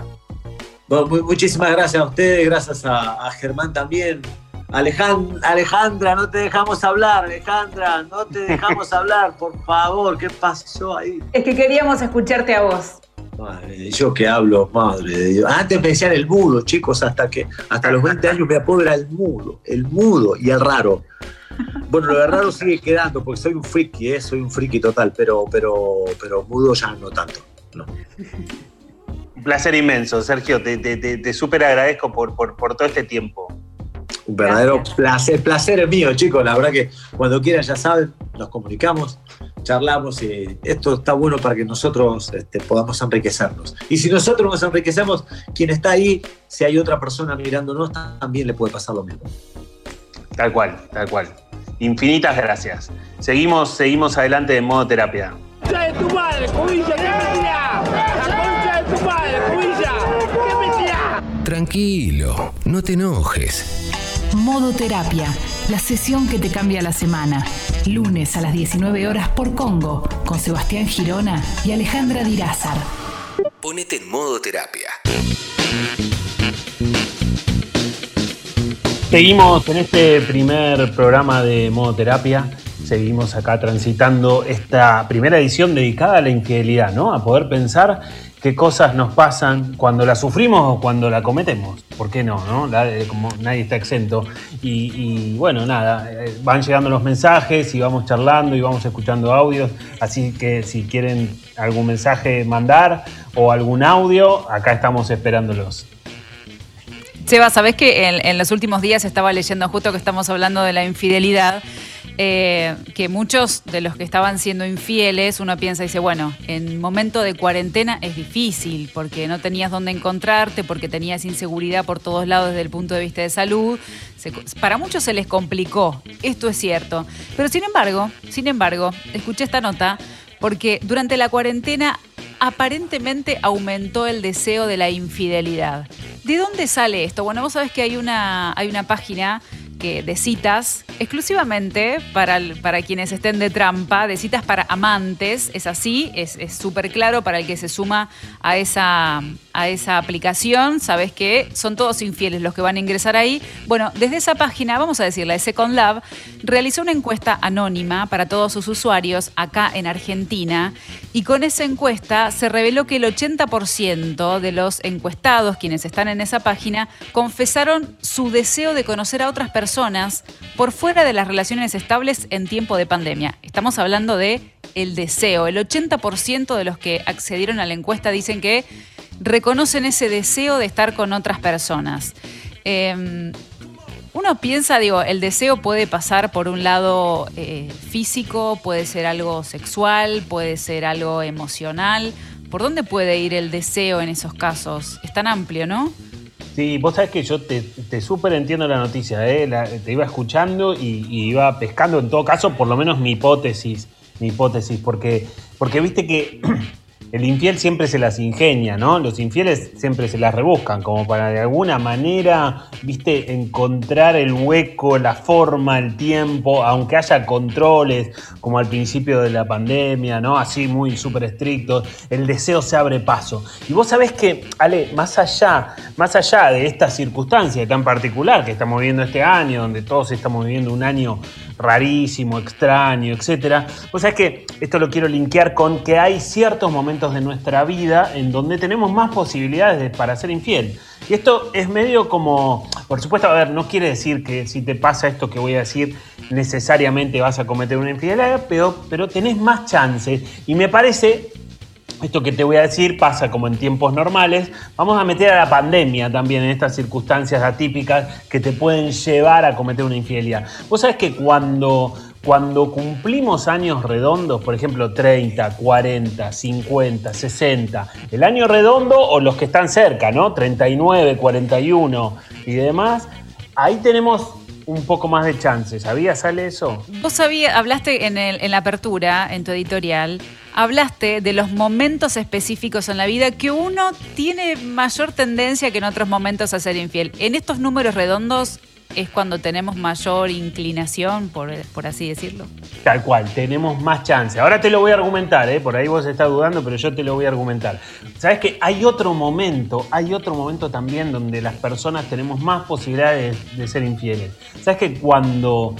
Bueno, muchísimas gracias a ustedes, gracias a, a Germán también. Alejan- Alejandra, no te dejamos hablar, Alejandra, no te dejamos [laughs] hablar, por favor, ¿qué pasó ahí? Es que queríamos escucharte a vos. Yo que hablo, madre de Dios. Antes me decían el mudo, chicos, hasta que hasta los 20 años me apodo era el mudo, el mudo y el raro. Bueno, lo de raro sigue quedando, porque soy un friki, ¿eh? soy un friki total, pero, pero, pero mudo ya no tanto. No. Un placer inmenso, Sergio. Te, te, súper agradezco por, por todo este tiempo. Un verdadero placer, placer es mío, chicos. La verdad que cuando quieran, ya saben, nos comunicamos, charlamos y esto está bueno para que nosotros este, podamos enriquecernos. Y si nosotros nos enriquecemos, quien está ahí, si hay otra persona mirándonos, también le puede pasar lo mismo. Tal cual, tal cual. Infinitas gracias. Seguimos, seguimos adelante en modo terapia. ¡Concha de tu madre, cubilla! ¿Qué mentira? ¡La concha de tu madre, cubilla! ¿Qué mentira? Tranquilo, no te enojes. Modo Terapia, la sesión que te cambia la semana. Lunes a las 19 horas por Congo, con Sebastián Girona y Alejandra Dirázar. Ponete en modo terapia. Seguimos en este primer programa de Modo Terapia. Seguimos acá transitando esta primera edición dedicada a la infidelidad, ¿no? A poder pensar qué cosas nos pasan cuando la sufrimos o cuando la cometemos. ¿Por qué no? no? Eh, como nadie está exento. Y, bueno, nada, eh, van llegando los mensajes y vamos charlando y vamos escuchando audios. Así que si quieren algún mensaje mandar o algún audio, acá estamos esperándolos. Seba, sabés que en los últimos días estaba leyendo justo que estamos hablando de la infidelidad, eh, que muchos de los que estaban siendo infieles, uno piensa y dice, bueno, en momento de cuarentena es difícil porque no tenías dónde encontrarte, porque tenías inseguridad por todos lados desde el punto de vista de salud. Para muchos se les complicó, esto es cierto. Pero sin embargo, sin embargo, escuché esta nota porque durante la cuarentena aparentemente aumentó el deseo de la infidelidad. ¿De dónde sale esto? Bueno, vos sabés que hay una, hay una página que, de citas exclusivamente para, para quienes estén de trampa, de citas para amantes, es así, es es súper claro para el que se suma a esa, a esa aplicación, sabes que son todos infieles los que van a ingresar ahí. Bueno, desde esa página, vamos a decirla, de Second Lab, realizó una encuesta anónima para todos sus usuarios acá en Argentina y con esa encuesta se reveló que el 80% de los encuestados, quienes están en esa página, confesaron su deseo de conocer a otras personas por fuera de las relaciones estables en tiempo de pandemia. Estamos hablando de el deseo. El 80% de los que accedieron a la encuesta dicen que reconocen ese deseo de estar con otras personas. Eh, uno piensa, digo, el deseo puede pasar por un lado eh, físico, puede ser algo sexual, puede ser algo emocional. ¿Por dónde puede ir el deseo en esos casos? Es tan amplio, ¿no? Sí, vos sabés que yo te, te súper entiendo la noticia, ¿eh? Te iba escuchando y, y iba pescando en todo caso, por lo menos mi hipótesis, mi hipótesis, porque, porque viste que [clears throat] el infiel siempre se las ingenia, ¿no? Los infieles siempre se las rebuscan, como para de alguna manera, viste, encontrar el hueco, la forma, el tiempo, aunque haya controles, como al principio de la pandemia, ¿no? Así muy súper estrictos, el deseo se abre paso. Y vos sabés que, Ale, más allá, más allá de esta circunstancia tan particular que estamos viviendo este año, donde todos estamos viviendo un año rarísimo, extraño, etcétera. Vos sabés que esto lo quiero linkear con que hay ciertos momentos de nuestra vida en donde tenemos más posibilidades de- para ser infiel. Y esto es medio como, por supuesto, a ver, no quiere decir que si te pasa esto que voy a decir, necesariamente vas a cometer una infidelidad, pero, pero tenés más chances. Y me parece esto que te voy a decir pasa como en tiempos normales. Vamos a meter a la pandemia también en estas circunstancias atípicas que te pueden llevar a cometer una infidelidad. Vos sabés que cuando, cuando cumplimos años redondos, por ejemplo 30, 40, 50, 60, el año redondo o los que están cerca, ¿no? 39, 41 y demás, ahí tenemos un poco más de chances. ¿Sabías, sale eso? Vos sabías, hablaste en la apertura, en tu editorial, hablaste de los momentos específicos en la vida que uno tiene mayor tendencia que en otros momentos a ser infiel. En estos números redondos es cuando tenemos mayor inclinación, por, así decirlo. Tal cual, tenemos más chance. Ahora te lo voy a argumentar, ¿eh? por ahí vos estás dudando, pero yo te lo voy a argumentar. Sabes que hay otro momento, hay otro momento también donde las personas tenemos más posibilidades de, de ser infieles. Sabes que cuando,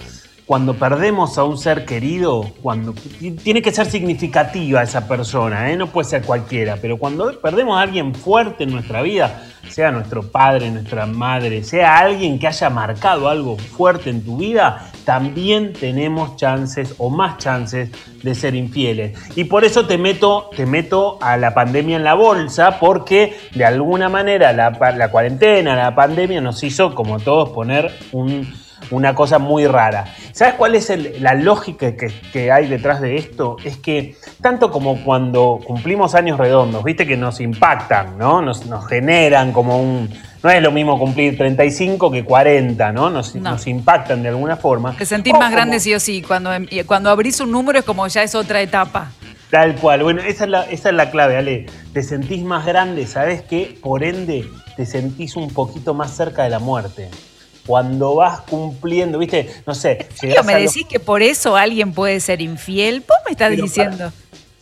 cuando perdemos a un ser querido, cuando tiene que ser significativa esa persona, ¿eh? no puede ser cualquiera, pero cuando perdemos a alguien fuerte en nuestra vida, sea nuestro padre, nuestra madre, sea alguien que haya marcado algo fuerte en tu vida, también tenemos chances o más chances de ser infieles. Y por eso te meto, te meto a la pandemia en la bolsa, porque de alguna manera la, la cuarentena, la pandemia nos hizo, como todos, poner un una cosa muy rara. ¿Sabes cuál es la lógica que, hay detrás de esto? Es que tanto como cuando cumplimos años redondos, viste que nos impactan, ¿no? Nos, generan como un... No es lo mismo cumplir 35 que 40, ¿no? Nos, nos impactan de alguna forma. Te sentís más grande sí o sí. Cuando, cuando abrís un número es como ya es otra etapa. Tal cual. Bueno, esa es la, esa es la clave, Ale. Te sentís más grande, ¿sabes qué? Por ende, te sentís un poquito más cerca de la muerte cuando vas cumpliendo, ¿viste? No sé. ¿Me decís que por eso alguien puede ser infiel? ¿Vos me estás diciendo?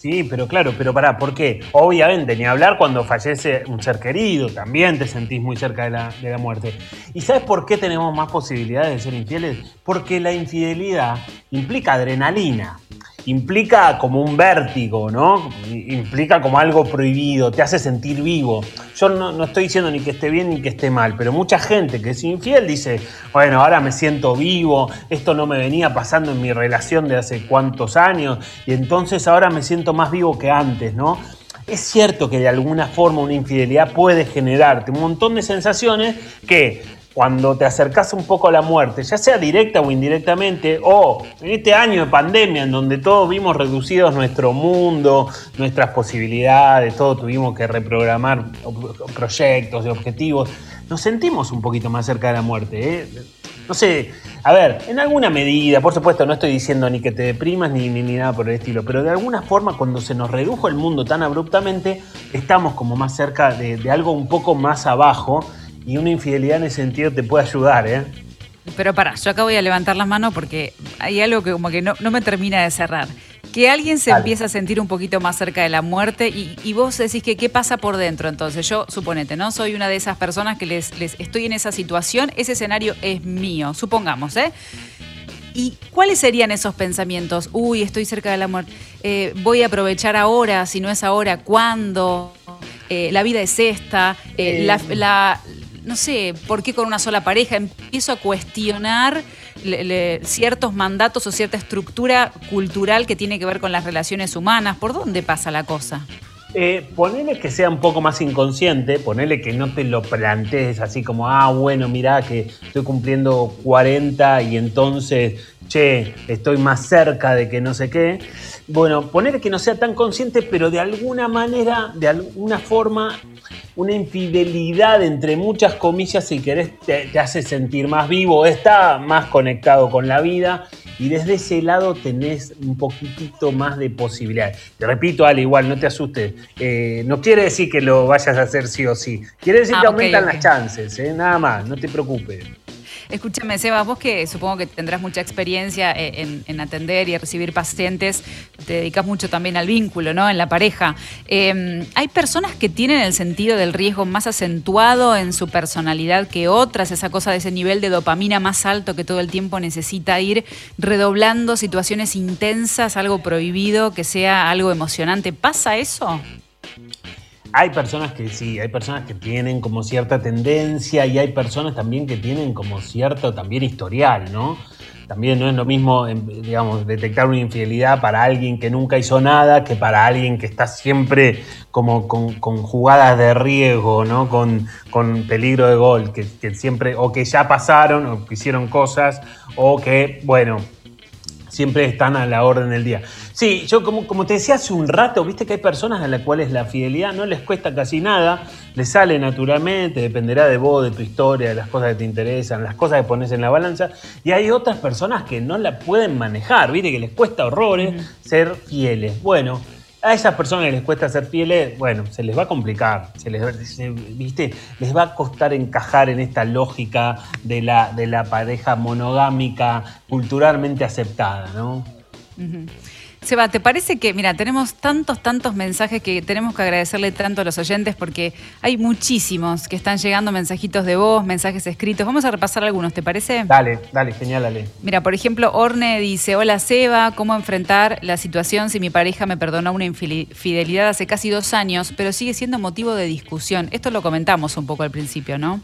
Sí, pero claro, pero pará, ¿por qué? Obviamente, ni hablar cuando fallece un ser querido, también te sentís muy cerca de la, de la muerte. ¿Y sabes por qué tenemos más posibilidades de ser infieles? Porque la infidelidad implica adrenalina implica como un vértigo, ¿no? Implica como algo prohibido, te hace sentir vivo. Yo no, estoy diciendo ni que esté bien ni que esté mal, pero mucha gente que es infiel dice, bueno, ahora me siento vivo, esto no me venía pasando en mi relación de hace cuántos años, y entonces ahora me siento más vivo que antes, ¿no? Es cierto que de alguna forma una infidelidad puede generarte un montón de sensaciones que cuando te acercas un poco a la muerte, ya sea directa o indirectamente, o en este año de pandemia en donde todos vimos reducidos nuestro mundo, nuestras posibilidades, todos tuvimos que reprogramar proyectos y objetivos, nos sentimos un poquito más cerca de la muerte. ¿eh? No sé, a ver, en alguna medida, por supuesto, no estoy diciendo ni que te deprimas ni, ni, nada por el estilo, pero de alguna forma cuando se nos redujo el mundo tan abruptamente, estamos como más cerca de algo un poco más abajo y una infidelidad en ese sentido te puede ayudar, ¿eh? Pero para, yo acá voy a levantar las manos porque hay algo que como que no, me termina de cerrar. Que alguien se empieza a sentir un poquito más cerca de la muerte y, vos decís que qué pasa por dentro. Entonces, yo suponete, ¿no? Soy una de esas personas que les, les estoy en esa situación, ese escenario es mío, supongamos, ¿eh? ¿Y cuáles serían esos pensamientos? Uy, estoy cerca de la muerte. Eh, voy a aprovechar ahora, si no es ahora, ¿cuándo? Eh, la vida es esta. Eh, la, no sé, ¿por qué con una sola pareja? Empiezo a cuestionar ciertos mandatos o cierta estructura cultural que tiene que ver con las relaciones humanas. ¿Por dónde pasa la cosa? Eh, ponele que sea un poco más inconsciente, ponele que no te lo plantees así como, ah, bueno, mirá que estoy cumpliendo 40 y entonces, che, estoy más cerca de que no sé qué. Bueno, ponele que no sea tan consciente, pero de alguna manera, de alguna forma, una infidelidad entre muchas comillas, si querés, te, hace sentir más vivo, está más conectado con la vida y desde ese lado tenés un poquitito más de posibilidades. Te repito, Ale, igual, no te asustes. Eh, no quiere decir que lo vayas a hacer sí o sí. Quiere decir que ah, aumentan las chances, ¿eh? nada más, no te preocupes. Escúchame, Seba, vos que supongo que tendrás mucha experiencia eh, en, atender y recibir pacientes, te dedicas mucho también al vínculo, ¿no? En la pareja. Em, ¿Hay personas que tienen el sentido del riesgo más acentuado en su personalidad que otras? Esa cosa de ese nivel de dopamina más alto que todo el tiempo necesita ir redoblando situaciones intensas, algo prohibido, que sea algo emocionante. ¿Pasa eso? Hay personas que sí, hay personas que tienen como cierta tendencia y hay personas también que tienen como cierto también historial, ¿no? También no es lo mismo, em, digamos, detectar una infidelidad para alguien que nunca hizo nada que para alguien que está siempre como con, jugadas de riesgo, ¿no? Con, peligro de gol, que siempre, o que ya pasaron, o que hicieron cosas, o que, bueno, siempre están a la orden del día. Sí, yo como, como te decía hace un rato, viste que hay personas a las cuales la fidelidad no les cuesta casi nada, les sale naturalmente, dependerá de vos, de tu historia, de las cosas que te interesan, las cosas que pones en la balanza, y hay otras personas que no la pueden manejar, viste que les cuesta horrores ser fieles. Bueno, a esas personas que les cuesta ser fieles, bueno, se les va a complicar, se les, ¿viste? les va a costar encajar en esta lógica de la, de la pareja monogámica culturalmente aceptada, ¿no? Seba, ¿te parece que, mira, tenemos tantos, tantos mensajes que tenemos que agradecerle tanto a los oyentes porque hay muchísimos que están llegando mensajitos de voz, mensajes escritos. Vamos a repasar algunos, ¿te parece? Dale, dale, genial, dale. Mira, por ejemplo, Orne dice, hola Seba, ¿cómo enfrentar la situación si mi pareja me perdonó una infidelidad hace casi dos años, pero sigue siendo motivo de discusión? Esto lo comentamos un poco al principio, ¿no?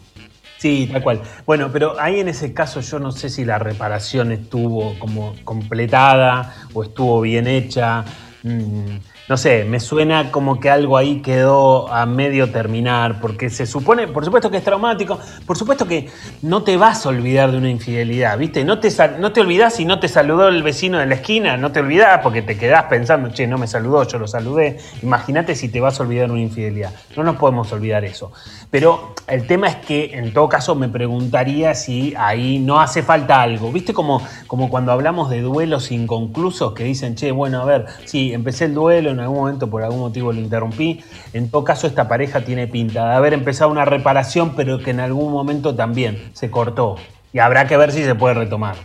Sí, tal cual. Bueno, pero ahí en ese caso yo no sé si la reparación estuvo como completada o estuvo bien hecha. Mm, no sé, me suena como que algo ahí quedó a medio terminar, porque se supone, por supuesto que es traumático, por supuesto que no te vas a olvidar de una infidelidad, ¿viste? No te, no te olvidás si no te saludó el vecino de la esquina, no te olvidás porque te quedás pensando, che, no me saludó, yo lo saludé. Imagínate si te vas a olvidar una infidelidad. No nos podemos olvidar eso. Pero el tema es que, en todo caso, me preguntaría si ahí no hace falta algo. ¿Viste como, como cuando hablamos de duelos inconclusos que dicen, che, bueno, a ver, sí, empecé el duelo, en algún momento por algún motivo lo interrumpí. En todo caso, esta pareja tiene pinta de haber empezado una reparación, pero que en algún momento también se cortó. Y habrá que ver si se puede retomar.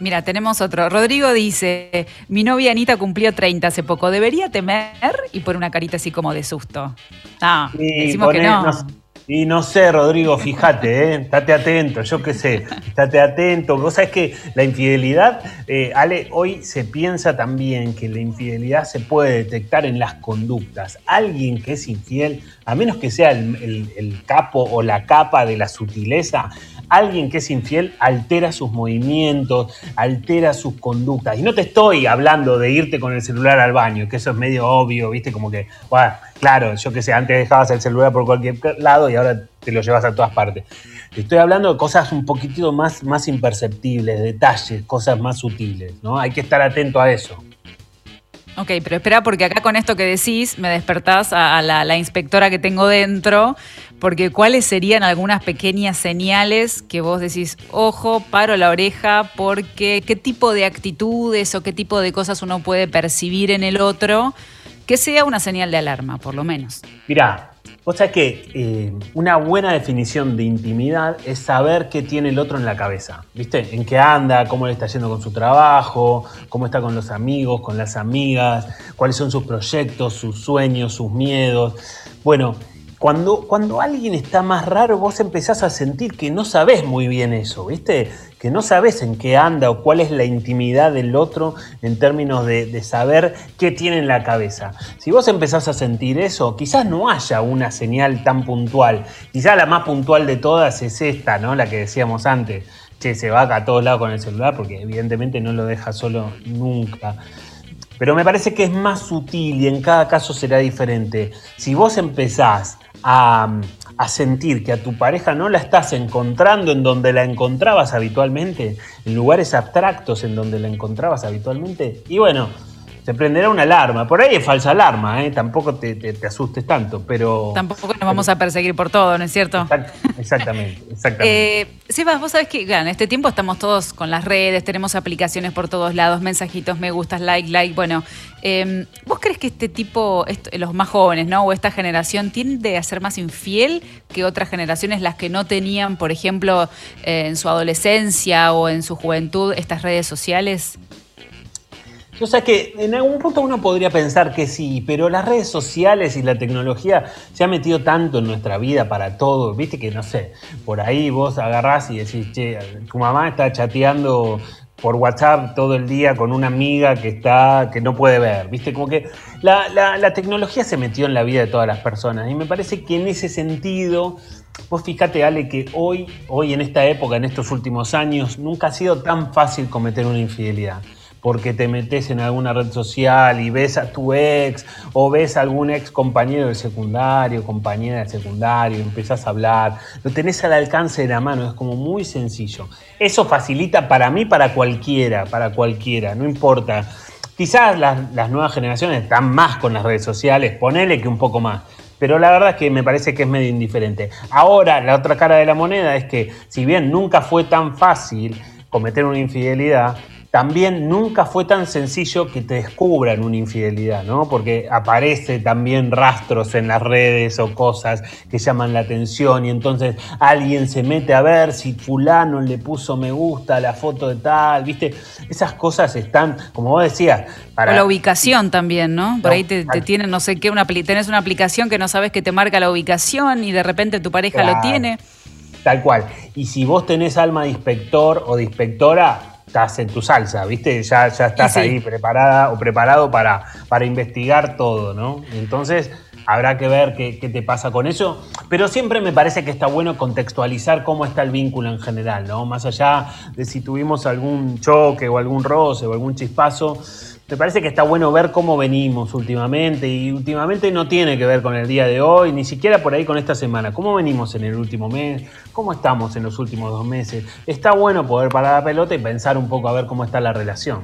Mira, tenemos otro. Rodrigo dice, mi novia Anita cumplió 30 hace poco. ¿Debería temer? Y por una carita así como de susto. Ah, decimos que no. Y no sé, Rodrigo, fíjate, ¿eh? estate atento, yo qué sé, estate atento. Vos sabés que la infidelidad, eh, Ale, hoy se piensa también que la infidelidad se puede detectar en las conductas. Alguien que es infiel, a menos que sea el capo o la capa de la sutileza, alguien que es infiel altera sus movimientos, altera sus conductas. Y no te estoy hablando de irte con el celular al baño, que eso es medio obvio, ¿viste? Como que, bueno, claro, yo que sé, antes dejabas el celular por cualquier lado y ahora te lo llevas a todas partes. Te estoy hablando de cosas un poquitito más, más imperceptibles, detalles, cosas más sutiles, ¿no? Hay que estar atento a eso. Ok, pero espera, porque acá con esto que decís me despertás a, la, inspectora que tengo dentro, porque cuáles serían algunas pequeñas señales que vos decís, ojo, paro la oreja, porque qué tipo de actitudes o qué tipo de cosas uno puede percibir en el otro, que sea una señal de alarma, por lo menos. Mirá, o sea que eh, una buena definición de intimidad es saber qué tiene el otro en la cabeza, ¿viste? En qué anda, cómo le está yendo con su trabajo, cómo está con los amigos, con las amigas, cuáles son sus proyectos, sus sueños, sus miedos. Bueno, cuando, cuando alguien está más raro, vos empezás a sentir que no sabés muy bien eso, ¿viste? Que no sabés en qué anda o cuál es la intimidad del otro en términos de, saber qué tiene en la cabeza. Si vos empezás a sentir eso, quizás no haya una señal tan puntual. Quizás la más puntual de todas es esta, ¿no? La que decíamos antes. Che, se va a todos lados con el celular porque evidentemente no lo deja solo nunca. Pero me parece que es más sutil y en cada caso será diferente. Si vos empezás a, sentir que a tu pareja no la estás encontrando en donde la encontrabas habitualmente, en lugares abstractos en donde la encontrabas habitualmente, y bueno, se prenderá una alarma. Por ahí es falsa alarma, ¿eh? tampoco te, asustes tanto, pero... Tampoco nos vamos a perseguir por todo, ¿no es cierto? exactamente, [laughs] exactamente. eh, Sebas, vos sabés que en este tiempo estamos todos con las redes, tenemos aplicaciones por todos lados, mensajitos, me gustas, like, like, bueno. Em, ¿Vos crees que este tipo, los más jóvenes, ¿no? O esta generación tiende a ser más infiel que otras generaciones, las que no tenían, por ejemplo, eh, en su adolescencia o en su juventud, estas redes sociales? O sea que en algún punto uno podría pensar que sí, pero las redes sociales y la tecnología se ha metido tanto en nuestra vida para todo, viste que no sé, por ahí vos agarrás y decís, che, tu mamá está chateando por WhatsApp todo el día con una amiga que está, que no puede ver, viste, como que la, la tecnología se metió en la vida de todas las personas. Y me parece que en ese sentido Vos fíjate, Ale, que hoy, hoy en esta época, en estos últimos años, nunca ha sido tan fácil cometer una infidelidad porque te metes en alguna red social y ves a tu ex o ves a algún ex compañero del secundario, compañera del secundario, empezás a hablar, lo tenés al alcance de la mano, es como muy sencillo. Eso facilita para mí, para cualquiera, para cualquiera, no importa. Quizás las, las nuevas generaciones están más con las redes sociales, ponele que un poco más. Pero la verdad es que me parece que es medio indiferente. Ahora, la otra cara de la moneda es que si bien nunca fue tan fácil cometer una infidelidad, también nunca fue tan sencillo que te descubran una infidelidad, ¿no? Porque aparece también rastros en las redes o cosas que llaman la atención y entonces alguien se mete a ver si fulano le puso me gusta a la foto de tal, ¿viste? Esas cosas están, como vos decías, para... O la ubicación también, ¿no? Por ahí te, tienen, no sé qué, una, tenés una aplicación que no sabes que te marca la ubicación y de repente tu pareja lo tiene. Tal cual. Y si vos tenés alma de inspector o de inspectora, estás en tu salsa, ¿viste? Ya, ya estás ahí preparada o preparado para, para investigar todo, ¿no? Entonces, habrá que ver qué, qué, te pasa con eso. Pero siempre me parece que está bueno contextualizar cómo está el vínculo en general, ¿no? Más allá de si tuvimos algún choque o algún roce o algún chispazo, me parece que está bueno ver cómo venimos últimamente y últimamente no tiene que ver con el día de hoy, ni siquiera por ahí con esta semana. ¿Cómo venimos en el último mes? ¿Cómo estamos en los últimos dos meses? Está bueno poder parar la pelota y pensar un poco a ver cómo está la relación.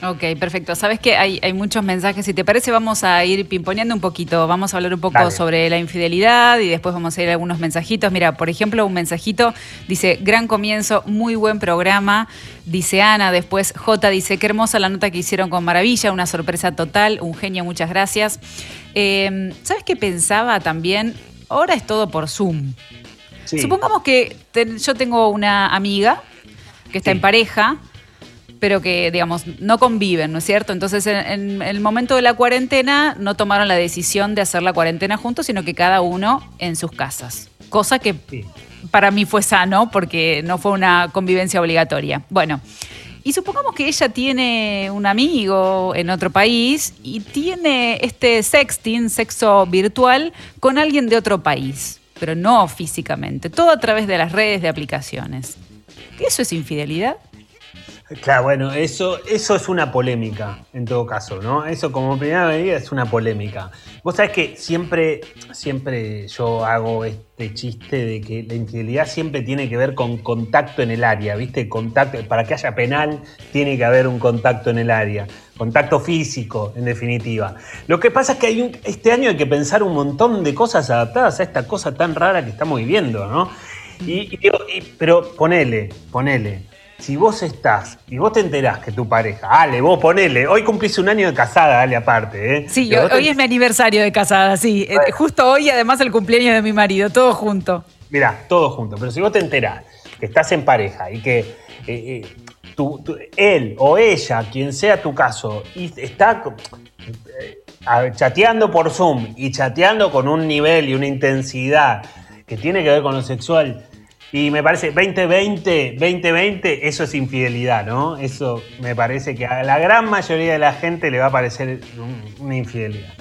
Ok, perfecto. Sabes que hay, hay, muchos mensajes. Si te parece, vamos a ir pimponeando un poquito. Vamos a hablar un poco sobre la infidelidad y después vamos a ir a algunos mensajitos. Mira, por ejemplo, un mensajito dice: Gran comienzo, muy buen programa. Dice Ana. Después J dice: Qué hermosa la nota que hicieron con Maravilla, una sorpresa total. Un genio, muchas gracias. Eh, ¿Sabes qué pensaba también? Ahora es todo por Zoom. Supongamos que yo tengo una amiga que está en pareja pero que, digamos, no conviven, ¿no es cierto? Entonces, en, el momento de la cuarentena no tomaron la decisión de hacer la cuarentena juntos, sino que cada uno en sus casas. Cosa que para mí fue sano porque no fue una convivencia obligatoria. Bueno. Y supongamos que ella tiene un amigo en otro país y tiene este sexting, sexo virtual, con alguien de otro país, pero no físicamente, todo a través de las redes de aplicaciones. ¿Eso es infidelidad? Claro, bueno, eso, eso es una polémica, en todo caso, ¿no? Eso como primera medida es una polémica. Vos sabés que siempre, siempre yo hago este chiste de que la infidelidad siempre tiene que ver con contacto en el área, ¿viste? Contacto, para que haya penal tiene que haber un contacto en el área, contacto físico, en definitiva. Lo que pasa es que hay este año hay que pensar un montón de cosas adaptadas a esta cosa tan rara que estamos viviendo, ¿no? Y, pero ponele, ponele si vos estás y vos te enterás que tu pareja, Ale, vos ponele, hoy cumplís un año de casada, dale aparte, ¿eh? Sí, hoy, es mi aniversario de casada, sí. Eh, justo hoy, además, el cumpleaños de mi marido, todo junto. Mirá, todo junto. Pero si vos te enterás que estás en pareja y que eh, eh, él o ella, quien sea tu caso, y está chateando por Zoom y chateando con un nivel y una intensidad que tiene que ver con lo sexual y me parece 2020, 2020, eso es infidelidad, ¿no? Eso me parece que a la gran mayoría de la gente le va a parecer una infidelidad.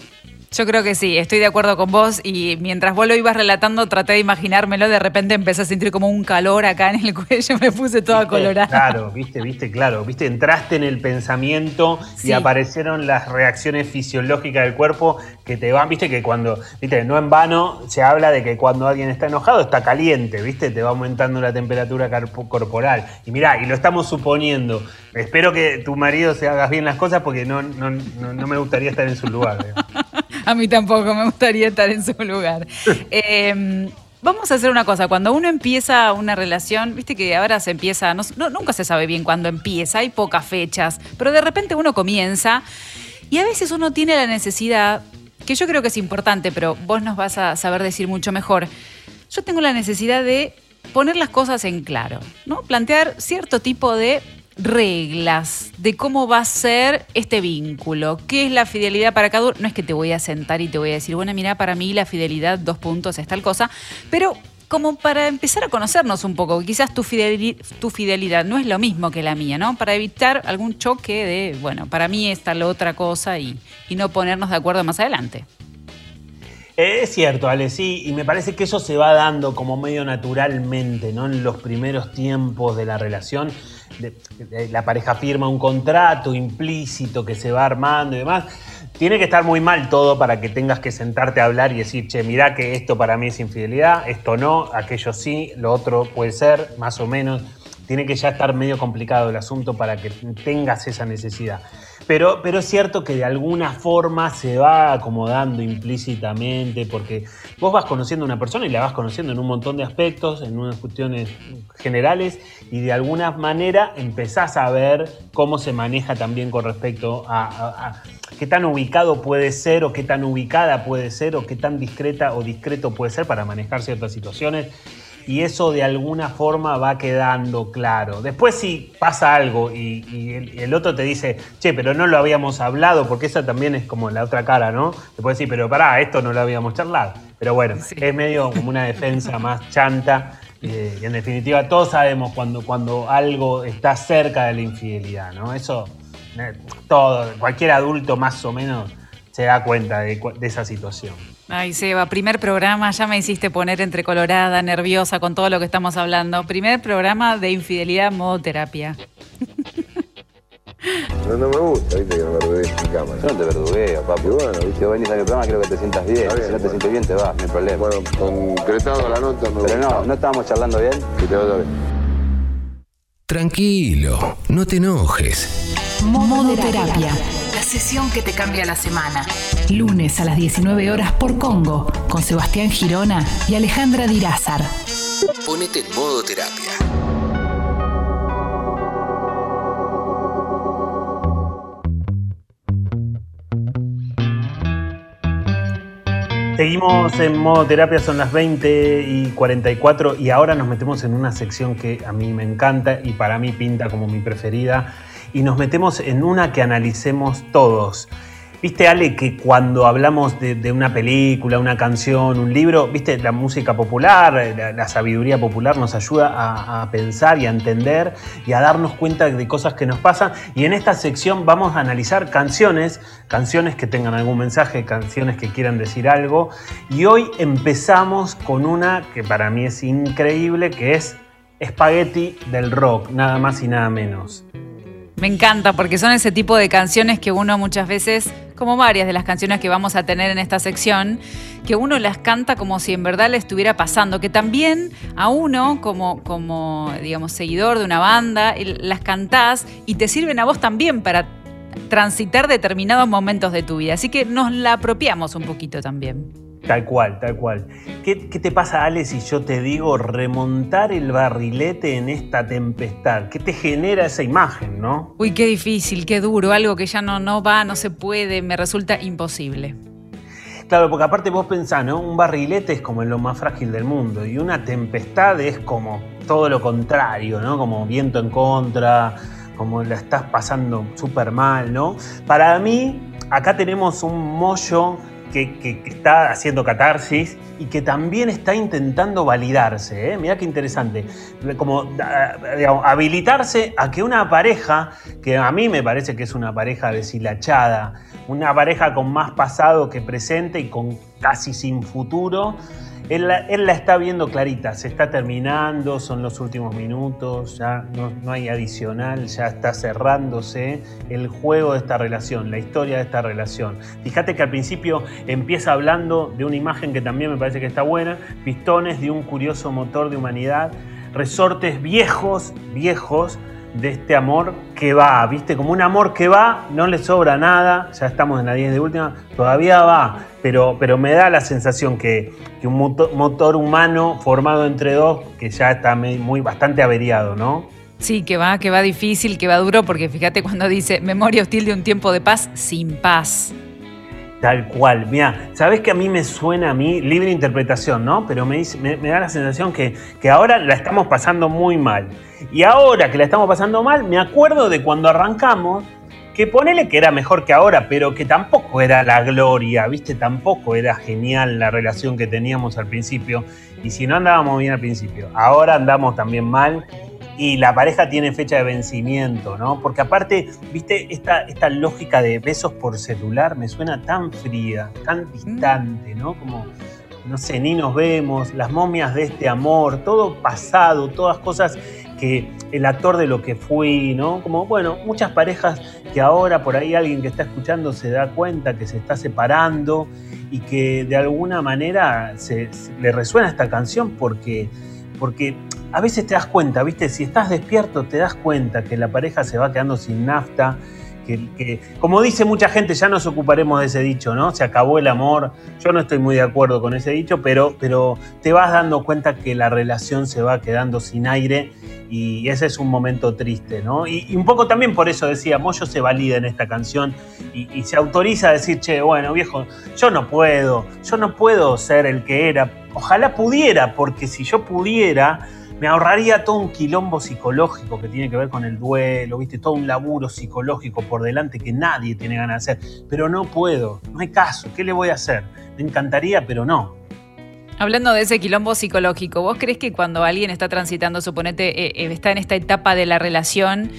Yo creo que sí, estoy de acuerdo con vos y mientras vos lo ibas relatando traté de imaginármelo, de repente empecé a sentir como un calor acá en el [laughs] cuello, me puse toda colorada. Claro, viste, viste, claro, viste, entraste en el pensamiento y aparecieron las reacciones fisiológicas del cuerpo que te van, viste que cuando, viste, no en vano se habla de que cuando alguien está enojado está caliente, viste, te va aumentando la temperatura corporal. Y mirá, y lo estamos suponiendo. Espero que tu marido se hagas bien las cosas porque no, no, no, me gustaría estar en su lugar. [laughs] A mí tampoco me gustaría estar en su lugar. [laughs] Em, vamos a hacer una cosa, cuando uno empieza una relación, viste que ahora se empieza, no, nunca se sabe bien cuándo empieza, hay pocas fechas, pero de repente uno comienza y a veces uno tiene la necesidad, que yo creo que es importante, pero vos nos vas a saber decir mucho mejor, yo tengo la necesidad de poner las cosas en claro, ¿no? Plantear cierto tipo de reglas de cómo va a ser este vínculo. ¿Qué es la fidelidad para cada uno? No es que te voy a sentar y te voy a decir, bueno, mira, para mí la fidelidad, dos puntos, es tal cosa, pero como para empezar a conocernos un poco, quizás tu fidelidad, tu fidelidad no es lo mismo que la mía, ¿no? Para evitar algún choque de, bueno, para mí está la otra cosa y, y no ponernos de acuerdo más adelante. Es cierto, Ale, sí, y me parece que eso se va dando como medio naturalmente, ¿no? En los primeros tiempos de la relación la pareja firma un contrato implícito que se va armando y demás. Tiene que estar muy mal todo para que tengas que sentarte a hablar y decir, che, mirá que esto para mí es infidelidad, esto no, aquello sí, lo otro puede ser, más o menos. Tiene que ya estar medio complicado el asunto para que tengas esa necesidad. Pero, pero es cierto que de alguna forma se va acomodando implícitamente, porque vos vas conociendo a una persona y la vas conociendo en un montón de aspectos, en unas cuestiones generales, y de alguna manera empezás a ver cómo se maneja también con respecto a, qué tan ubicado puede ser, o qué tan ubicada puede ser, o qué tan discreta o discreto puede ser para manejar ciertas situaciones y eso de alguna forma va quedando claro. Después si pasa algo y, el, otro te dice, che, pero no lo habíamos hablado, porque esa también es como la otra cara, ¿no? Te puede decir, pero pará, esto no lo habíamos charlado. Pero bueno, es medio como una defensa más chanta. Eh, y en definitiva, todos sabemos cuando, cuando algo está cerca de la infidelidad, ¿no? Eso, eh, todo, cualquier adulto más o menos se da cuenta de esa situación. Ay, Seba, primer programa, ya me hiciste poner entre colorada, nerviosa con todo lo que estamos hablando. Primer programa de infidelidad modo terapia. No, no me gusta, viste, que me verdugues en cámara. Yo no te verdugueo, papi. Y bueno, Si vos venís a mi programa, quiero que te sientas bien. Si no te sientes bien, te vas, no hay problema. bueno, concretado la nota, me Pero no, no estábamos charlando bien. Que te vaya bien. Tranquilo, no te enojes. Modo terapia. La sesión que te cambia la semana. Lunes a las 19 horas por Congo con Sebastián Girona y Alejandra Dirázar. Ponete en modo terapia. Seguimos en modo terapia, son las 20 y 44 y ahora nos metemos en una sección que a mí me encanta y para mí pinta como mi preferida y nos metemos en una que analicemos todos. Viste, Ale, que cuando hablamos de, una película, una canción, un libro, viste, la música popular, la, la sabiduría popular nos ayuda a, a pensar y a entender y a darnos cuenta de cosas que nos pasan. Y en esta sección vamos a analizar canciones, canciones que tengan algún mensaje, canciones que quieran decir algo. Y hoy empezamos con una que para mí es increíble, que es Spaghetti del Rock, nada más y nada menos. Me encanta porque son ese tipo de canciones que uno muchas veces, como varias de las canciones que vamos a tener en esta sección, que uno las canta como si en verdad le estuviera pasando, que también a uno como, como digamos, seguidor de una banda, las cantás y te sirven a vos también para transitar determinados momentos de tu vida. Así que nos la apropiamos un poquito también. Tal cual, tal cual. ¿Qué, qué te pasa, Ale, si yo te digo remontar el barrilete en esta tempestad? ¿Qué te genera esa imagen, no? Uy, qué difícil, qué duro, algo que ya no, no va, no se puede, me resulta imposible. Claro, porque aparte vos pensás, ¿no? Un barrilete es como lo más frágil del mundo y una tempestad es como todo lo contrario, ¿no? Como viento en contra, como la estás pasando súper mal, ¿no? Para mí, acá tenemos un mollo que, está haciendo catarsis y que también está intentando validarse, ¿eh? Mirá qué interesante. Como, ah, habilitarse a que una pareja, que a mí me parece que es una pareja deshilachada, una pareja con más pasado que presente y con casi sin futuro, él la, está viendo clarita, se está terminando, son los últimos minutos, ya no, no hay adicional, ya está cerrándose el juego de esta relación, la historia de esta relación. Fíjate que al principio empieza hablando de una imagen que también me parece que está buena, pistones de un curioso motor de humanidad, resortes viejos, viejos, de este amor que va, ¿viste? Como un amor que va, no le sobra nada, ya estamos en la 10 de última, todavía va, pero, pero me da la sensación que, que un moto- motor humano formado entre dos, que ya está muy bastante averiado, ¿no? Sí, que va, que va difícil, que va duro, porque fíjate cuando dice memoria hostil de un tiempo de paz sin paz. Tal cual, mira, sabes que a mí me suena a mí, libre interpretación, ¿no? Pero me, dice- me, da la sensación que, que ahora la estamos pasando muy mal. Y ahora que la estamos pasando mal, me acuerdo de cuando arrancamos, que ponele que era mejor que ahora, pero que tampoco era la gloria, ¿viste? Tampoco era genial la relación que teníamos al principio. Y si no andábamos bien al principio, ahora andamos también mal y la pareja tiene fecha de vencimiento, ¿no? Porque aparte, viste, esta, esta lógica de besos por celular me suena tan fría, tan distante, ¿no? Como, no sé, ni nos vemos, las momias de este amor, todo pasado, todas cosas que el actor de lo que fui, ¿no? Como, bueno, muchas parejas que ahora por ahí alguien que está escuchando se da cuenta que se está separando y que de alguna manera se, se- le resuena esta canción porque, porque a veces te das cuenta, ¿viste? Si estás despierto te das cuenta que la pareja se va quedando sin nafta, que, como dice mucha gente, ya nos ocuparemos de ese dicho, ¿no? Se acabó el amor. Yo no estoy muy de acuerdo con ese dicho, pero, pero te vas dando cuenta que la relación se va quedando sin aire y ese es un momento triste, ¿no? Y, un poco también por eso decía, Moyo se valida en esta canción y se autoriza a decir, che, bueno, viejo, yo no puedo, yo no puedo ser el que era. Ojalá pudiera, porque si yo pudiera, me ahorraría todo un quilombo psicológico que tiene que ver con el duelo, ¿viste? Todo un laburo psicológico por delante que nadie tiene ganas de hacer. Pero no puedo, no hay caso, ¿qué le voy a hacer? Me encantaría, pero no. Hablando de ese quilombo psicológico, ¿vos crees que cuando alguien está transitando, suponete, eh, eh, está en esta etapa de la relación,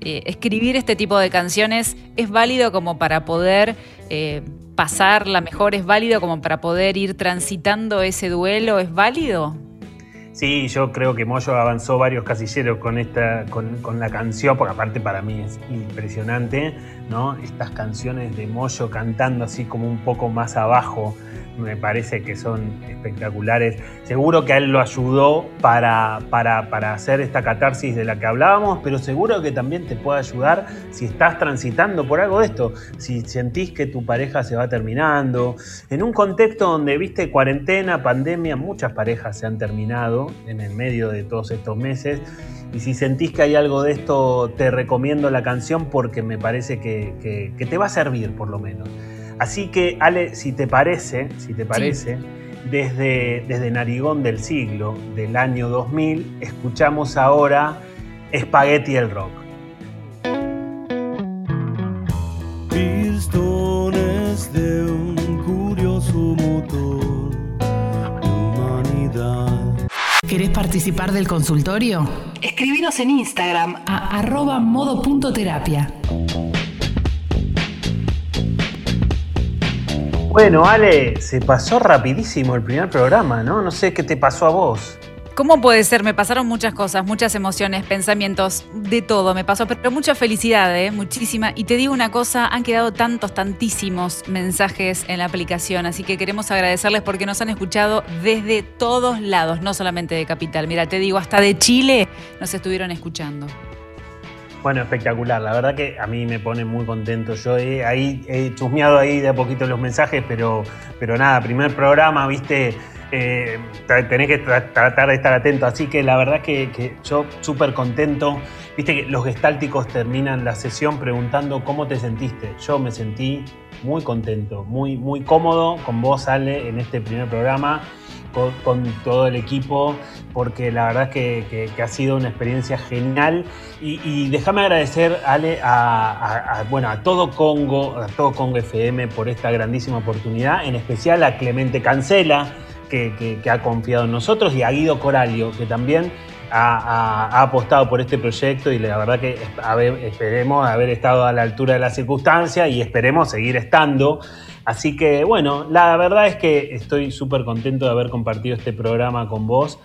eh, escribir este tipo de canciones es válido como para poder eh, pasarla mejor, ¿es válido como para poder ir transitando ese duelo? ¿Es válido? Sí, yo creo que Moyo avanzó varios casilleros con esta, con, con, la canción, porque aparte para mí es impresionante, ¿no? Estas canciones de Moyo cantando así como un poco más abajo me parece que son espectaculares. Seguro que a él lo ayudó para, para, para, hacer esta catarsis de la que hablábamos, pero seguro que también te puede ayudar si estás transitando por algo de esto, si sentís que tu pareja se va terminando, en un contexto donde viste cuarentena, pandemia, muchas parejas se han terminado en el medio de todos estos meses. Y si sentís que hay algo de esto, te recomiendo la canción porque me parece que, que, que te va a servir por lo menos. Así que, Ale, si te parece, si te parece, sí. desde, desde Narigón del siglo, del año 2000, escuchamos ahora Spaghetti el Rock. Pistones de un curioso motor de humanidad. ¿Querés participar del consultorio? Escribinos en Instagram a arroba modo.terapia. Bueno, Ale, se pasó rapidísimo el primer programa, ¿no? No sé qué te pasó a vos. ¿Cómo puede ser? Me pasaron muchas cosas, muchas emociones, pensamientos, de todo me pasó, pero mucha felicidad, ¿eh? muchísima. Y te digo una cosa, han quedado tantos, tantísimos mensajes en la aplicación, así que queremos agradecerles porque nos han escuchado desde todos lados, no solamente de Capital. Mira, te digo, hasta de Chile nos estuvieron escuchando. Bueno, espectacular. La verdad que a mí me pone muy contento. Yo he, ahí, he chusmeado ahí de a poquito los mensajes, pero, pero nada, primer programa, viste, eh, tenés que tra tratar de estar atento. Así que la verdad que, que yo súper contento. Viste que los gestálticos terminan la sesión preguntando cómo te sentiste. Yo me sentí muy contento, muy, muy cómodo con vos, Ale, en este primer programa. Con, todo el equipo, porque la verdad que, que, ha sido una experiencia genial. Y, déjame agradecer, Ale, a, bueno, a todo Congo, a todo Congo FM por esta grandísima oportunidad, en especial a Clemente Cancela, que, ha confiado en nosotros, y a Guido Coralio, que también ha, apostado por este proyecto y la verdad que esperemos haber estado a la altura de la circunstancia y esperemos seguir estando. Así que bueno, la verdad es que estoy súper contento de haber compartido este programa con vos.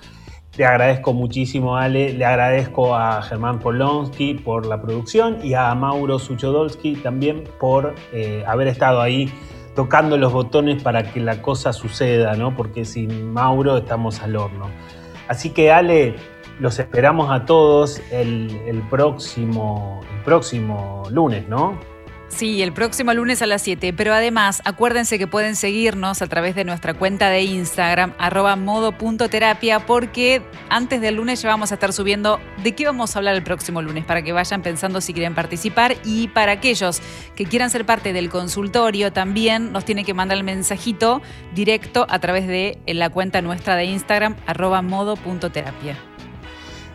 Le agradezco muchísimo, Ale. Le agradezco a Germán Polonsky por la producción y a Mauro Suchodolski también por eh, haber estado ahí tocando los botones para que la cosa suceda, ¿no? Porque sin Mauro estamos al horno. Así que, Ale, los esperamos a todos el, el, próximo, el próximo lunes, ¿no? Sí, el próximo lunes a las 7. Pero además, acuérdense que pueden seguirnos a través de nuestra cuenta de Instagram, arroba modo.terapia, porque antes del lunes ya vamos a estar subiendo de qué vamos a hablar el próximo lunes, para que vayan pensando si quieren participar. Y para aquellos que quieran ser parte del consultorio, también nos tienen que mandar el mensajito directo a través de la cuenta nuestra de Instagram, arroba modo.terapia.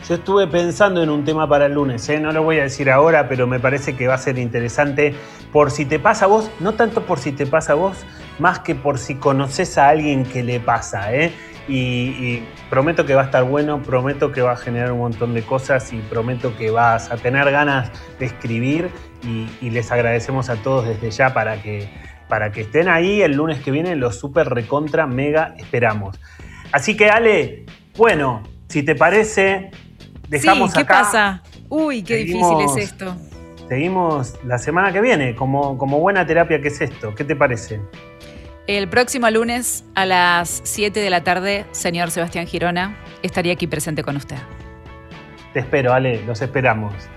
Yo estuve pensando en un tema para el lunes, ¿eh? no lo voy a decir ahora, pero me parece que va a ser interesante por si te pasa a vos, no tanto por si te pasa a vos, más que por si conoces a alguien que le pasa. ¿eh? Y, y, prometo que va a estar bueno, prometo que va a generar un montón de cosas y prometo que vas a tener ganas de escribir y, y les agradecemos a todos desde ya para que, para que estén ahí el lunes que viene, los super recontra mega esperamos. Así que Ale, bueno, si te parece, dejamos sí, ¿qué acá. pasa? Uy, qué Seguimos- difícil es esto. Seguimos la semana que viene, como, como buena terapia que es esto. ¿Qué te parece? El próximo lunes a las 7 de la tarde, señor Sebastián Girona, estaría aquí presente con usted. Te espero, Ale, los esperamos.